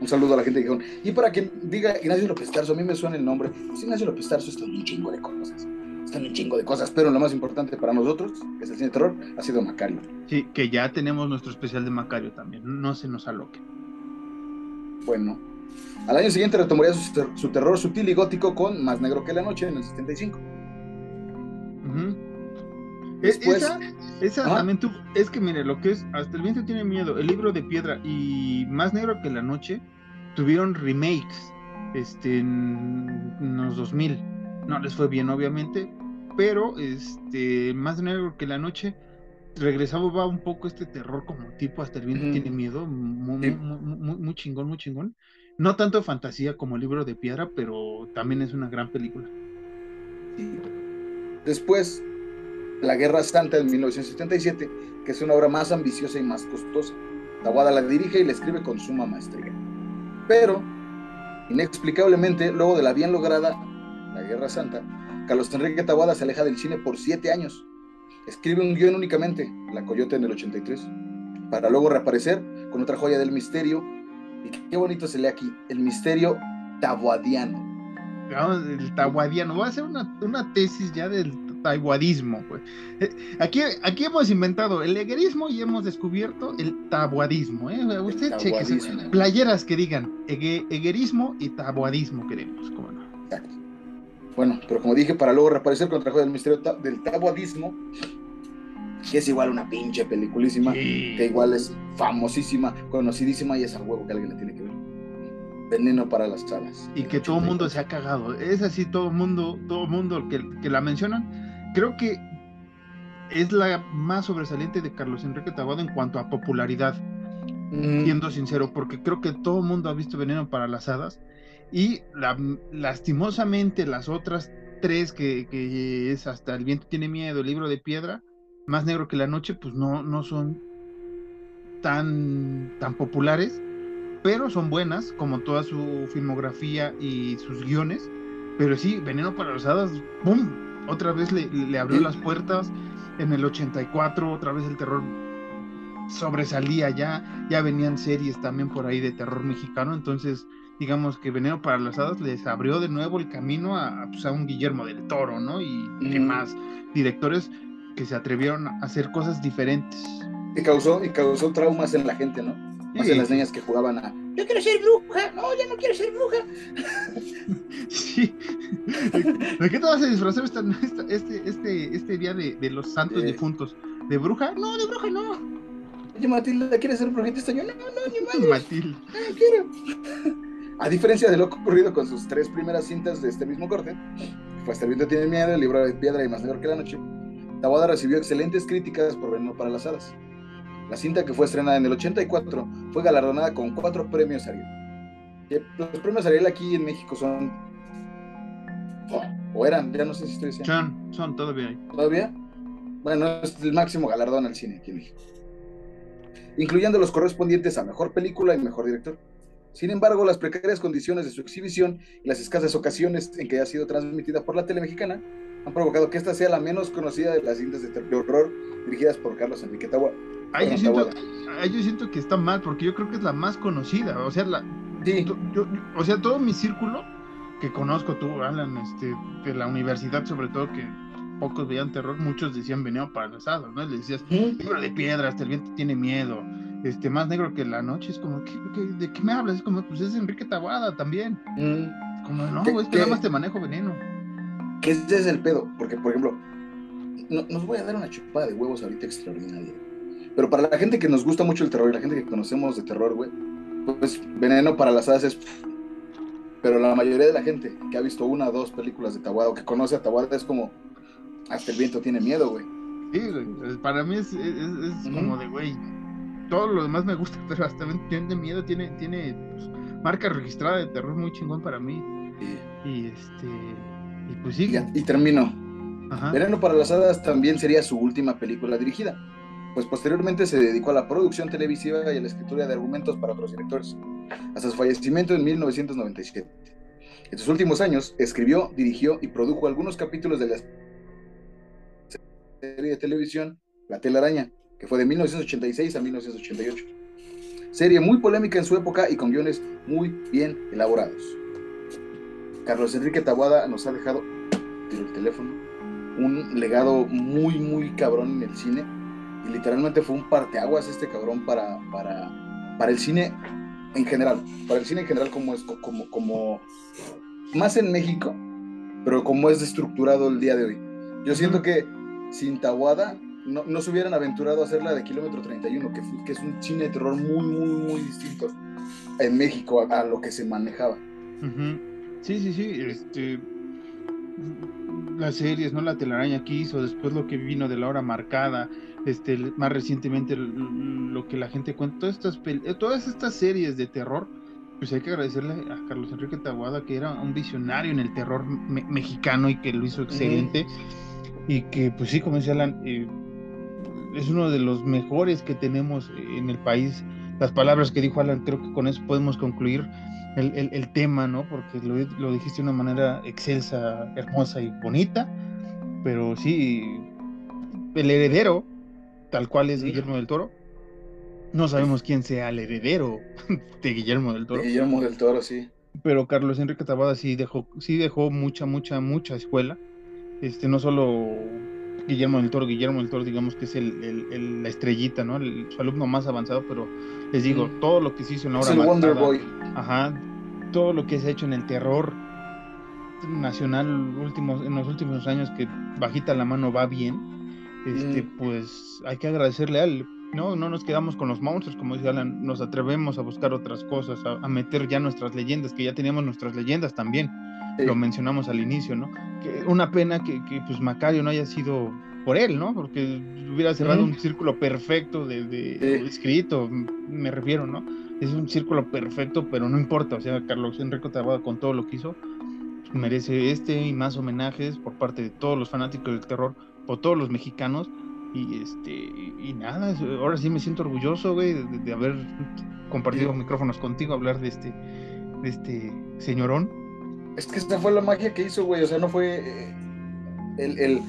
Un saludo a la gente de Gijón. Y para quien diga Ignacio López Tarso, a mí me suena el nombre. Pues Ignacio López Tarso está un chingo de cosas. Está en un chingo de cosas, pero lo más importante para nosotros, que es el cine de terror, ha sido Macario. Sí, que ya tenemos nuestro especial de Macario también. No se nos aloque. Bueno, al año siguiente retomaría su, ter- su terror sutil y gótico con Más Negro que la Noche en el 75. Ujú. E- Después- esa esa también tuvo. Es que mire, lo que es Hasta el viento tiene miedo, el libro de piedra y Más negro que la noche tuvieron remakes este, en, en los 2000. No les fue bien, obviamente, pero este, Más negro que la noche regresaba un poco este terror como tipo Hasta el viento tiene miedo, muy, Sí. muy, muy- muy- muy chingón, muy chingón. No tanto fantasía como libro de piedra, pero también es una gran película. Después, La Guerra Santa en 1977, que es una obra más ambiciosa y más costosa. Tawada la dirige y la escribe con suma maestría. Pero, inexplicablemente, luego de la bien lograda La Guerra Santa, Carlos Enrique Tawada se aleja del cine por siete años. Escribe un guion únicamente, La Coyote en el 83, para luego reaparecer con otra joya del misterio. Y qué bonito se lee aquí, el misterio taboadiano. el tahuadiano. Voy a hacer una, una tesis ya del tahuadismo. Pues. Aquí, aquí hemos inventado el eguerismo y hemos descubierto el tabuadismo. ¿eh? Usted cheque playeras que digan eguerismo y tabuadismo queremos. ¿cómo no? Bueno, pero como dije, para luego reaparecer con el trabajo del misterio del tabuadismo, que es igual una pinche peliculísima, que igual es famosísima, conocidísima y es a huevo que alguien la tiene que ver. Veneno para las alas. Y que todo el mundo se ha cagado. Es así, todo el mundo, todo mundo que, que la mencionan. Creo que es la más sobresaliente de Carlos Enrique Taboada en cuanto a popularidad. Mm. Siendo sincero, porque creo que todo el mundo ha visto Veneno para las Hadas. Y lastimosamente las otras tres, que, es hasta El viento tiene miedo, el libro de piedra, más negro que la noche, pues no, no son tan, tan populares pero son buenas, como toda su filmografía y sus guiones. Pero sí, Veneno para los Hadas, ¡pum! Otra vez le, abrió las puertas. En el 84, otra vez el terror sobresalía ya. Ya venían series también por ahí de terror mexicano. Entonces, digamos que Veneno para las Hadas les abrió de nuevo el camino a, pues, un Guillermo del Toro, ¿no? Y demás directores que se atrevieron a hacer cosas diferentes. Y causó, y causó traumas en la gente, ¿no? Más las niñas que jugaban a yo quiero ser bruja, no, ya no quiero ser bruja. Sí. ¿De qué te vas a disfrazar este, este, este día de, los santos difuntos? ¿De bruja? No, de bruja no. Oye, Matilda, ¿quieres ser brujita año? No, no, ni madre. Matilda. No quiero. A diferencia de lo ocurrido con sus tres primeras cintas de este mismo corte, fue Hasta el viento tiene miedo, el libro de piedra y más negro que la noche, Tawada recibió excelentes críticas por Veneno para las Hadas. La cinta que fue estrenada en el 84 fue galardonada con cuatro premios Ariel. Los premios Ariel aquí en México son. o eran, ya no sé si estoy diciendo. Son, son, todavía. ¿Todavía? Bueno, es el máximo galardón al cine aquí en México. Incluyendo los correspondientes a mejor película y mejor director. Sin embargo, las precarias condiciones de su exhibición y las escasas ocasiones en que ha sido transmitida por la tele mexicana han provocado que esta sea la menos conocida de las cintas de terror dirigidas por Carlos Enrique Tawa. Ahí yo, siento, que está mal, porque yo creo que es la más conocida. O sea, la, o sea, todo mi círculo que conozco, tú, Alan, este, de la universidad, sobre todo, que pocos veían terror, muchos decían veneno paralizado, ¿no? Le decías, libro de piedra, hasta el viento tiene miedo, este, más negro que la noche, es como, de qué me hablas? Es como, pues es Enrique Tabuada también. Como, no, es que nada más te manejo veneno. Que ese es el pedo, porque, por ejemplo, no, nos voy a dar una chupada de huevos ahorita extraordinaria pero para la gente que nos gusta mucho el terror y la gente que conocemos de terror, güey, pues Veneno para las Hadas es... Pero la mayoría de la gente que ha visto una o dos películas de Tawada o que conoce a Tawada es como... Hasta el viento tiene miedo, güey. Sí, güey. Para mí es, como de, güey, todo lo demás me gusta, pero hasta tiene miedo, tiene, tiene pues, marca registrada de terror muy chingón para mí. Y este... Y pues sí. Y, termino. Veneno para las Hadas también sería su última película dirigida pues posteriormente se dedicó a la producción televisiva y a la escritura de argumentos para otros directores, hasta su fallecimiento en 1997. En sus últimos años, escribió, dirigió y produjo algunos capítulos de la serie de televisión La telaraña, que fue de 1986 a 1988. Serie muy polémica en su época y con guiones muy bien elaborados. Carlos Enrique Tabuada nos ha dejado, el teléfono, un legado muy, muy cabrón en el cine y literalmente fue un parteaguas este cabrón para, para, para el cine en general, para el cine en general como es, como, como, más en México, pero como es estructurado el día de hoy. Yo siento que sin Tawada no, no se hubieran aventurado a hacer la de Kilómetro 31, que, que es un cine de terror muy, muy, muy distinto en México a, lo que se manejaba. Sí, sí, sí, este, las series, ¿no? La telaraña que hizo, después lo que vino de la hora marcada, este, más recientemente lo que la gente cuenta, todas estas, eh, todas estas series de terror, pues hay que agradecerle a Carlos Enrique Taguada, que era un visionario en el terror mexicano y que lo hizo excelente. Y que, pues sí, como decía Alan, eh, es uno de los mejores que tenemos en el país. Las palabras que dijo Alan, creo que con eso podemos concluir el, el, tema, ¿no? Porque lo, lo dijiste de una manera excelsa, hermosa y bonita. Pero sí, el heredero tal cual es Guillermo del Toro. No sabemos quién sea el heredero de Guillermo del Toro. Guillermo del Toro, sí. pero Carlos Enrique Tabada sí dejó, sí dejó mucha, mucha, mucha escuela. Este, no solo Guillermo del Toro, Guillermo del Toro, digamos que es el, la estrellita, ¿no? su alumno más avanzado, pero les digo, todo lo que se hizo en la hora es el Wonder Boy. Ajá, todo lo que se ha hecho en el terror nacional últimos, en los últimos años que bajita la mano va bien, este, pues hay que agradecerle a él. No, no nos quedamos con los monstruos, como dice Alan, nos atrevemos a buscar otras cosas, a, meter ya nuestras leyendas, que ya teníamos nuestras leyendas también, lo mencionamos al inicio, ¿no? Que una pena que, que, pues Macario no haya sido por él, ¿no? Porque hubiera cerrado un círculo perfecto de, escrito, me refiero, ¿no? Es un círculo perfecto, pero no importa, o sea, Carlos Enrico Tabada con todo lo que hizo, merece este y más homenajes por parte de todos los fanáticos del terror, por todos los mexicanos, y este, y nada, ahora sí me siento orgulloso, güey, de, haber compartido micrófonos contigo, hablar de este, de este señorón. Es que esta fue la magia que hizo, güey, o sea, no fue eh, el, el,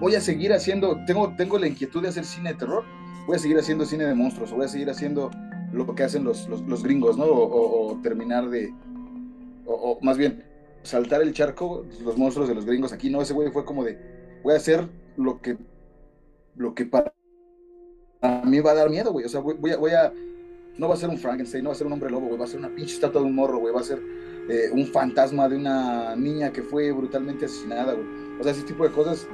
voy a seguir haciendo, tengo, tengo la inquietud de hacer cine de terror, voy a seguir haciendo cine de monstruos, o voy a seguir haciendo lo que hacen los, los, gringos, ¿no? O, terminar de, o, más bien, saltar el charco, los monstruos de los gringos aquí, no, ese güey fue como de, voy a hacer lo que lo que para mí va a dar miedo, güey. O sea, voy, a, voy a, no va a ser un Frankenstein, no va a ser un hombre lobo, güey. Va a ser una pinche estatua de un morro, güey. Va a ser eh, un fantasma de una niña que fue brutalmente asesinada, güey. O sea, ese tipo de cosas.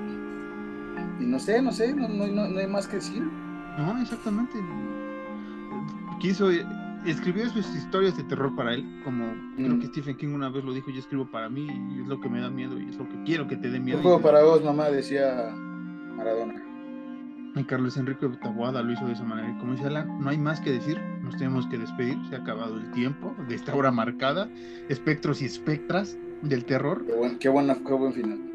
Y no sé, no sé, no, no, no hay más que decir. No, exactamente. Quiso, escribió sus historias de terror para él, como creo mm. que Stephen King una vez lo dijo, yo escribo para mí y es lo que me da miedo y es lo que quiero que te dé miedo. Un juego para vos, mamá, decía Maradona. Y Carlos Enrique Taboada lo hizo de esa manera. como dice Alan, no hay más que decir, nos tenemos que despedir, se ha acabado el tiempo de esta hora marcada, espectros y espectras del terror. Qué buen, qué buena, qué buen final.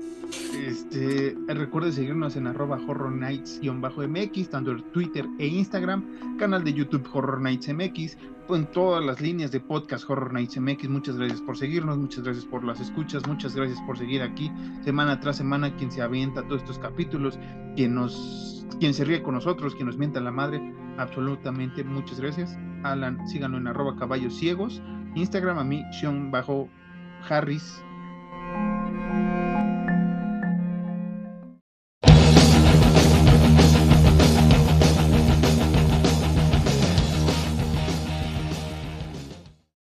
Este, recuerde seguirnos en arroba horror nights-mx, tanto en Twitter e Instagram, canal de YouTube Horror Nights MX, en todas las líneas de podcast Horror Nights MX. Muchas gracias por seguirnos, muchas gracias por las escuchas, muchas gracias por seguir aquí semana tras semana, quien se avienta todos estos capítulos, quien nos, quien se ríe con nosotros, quien nos mienta la madre, absolutamente muchas gracias. Alan, síganlo en arroba caballos ciegos, Instagram a mí, Sean bajo Harris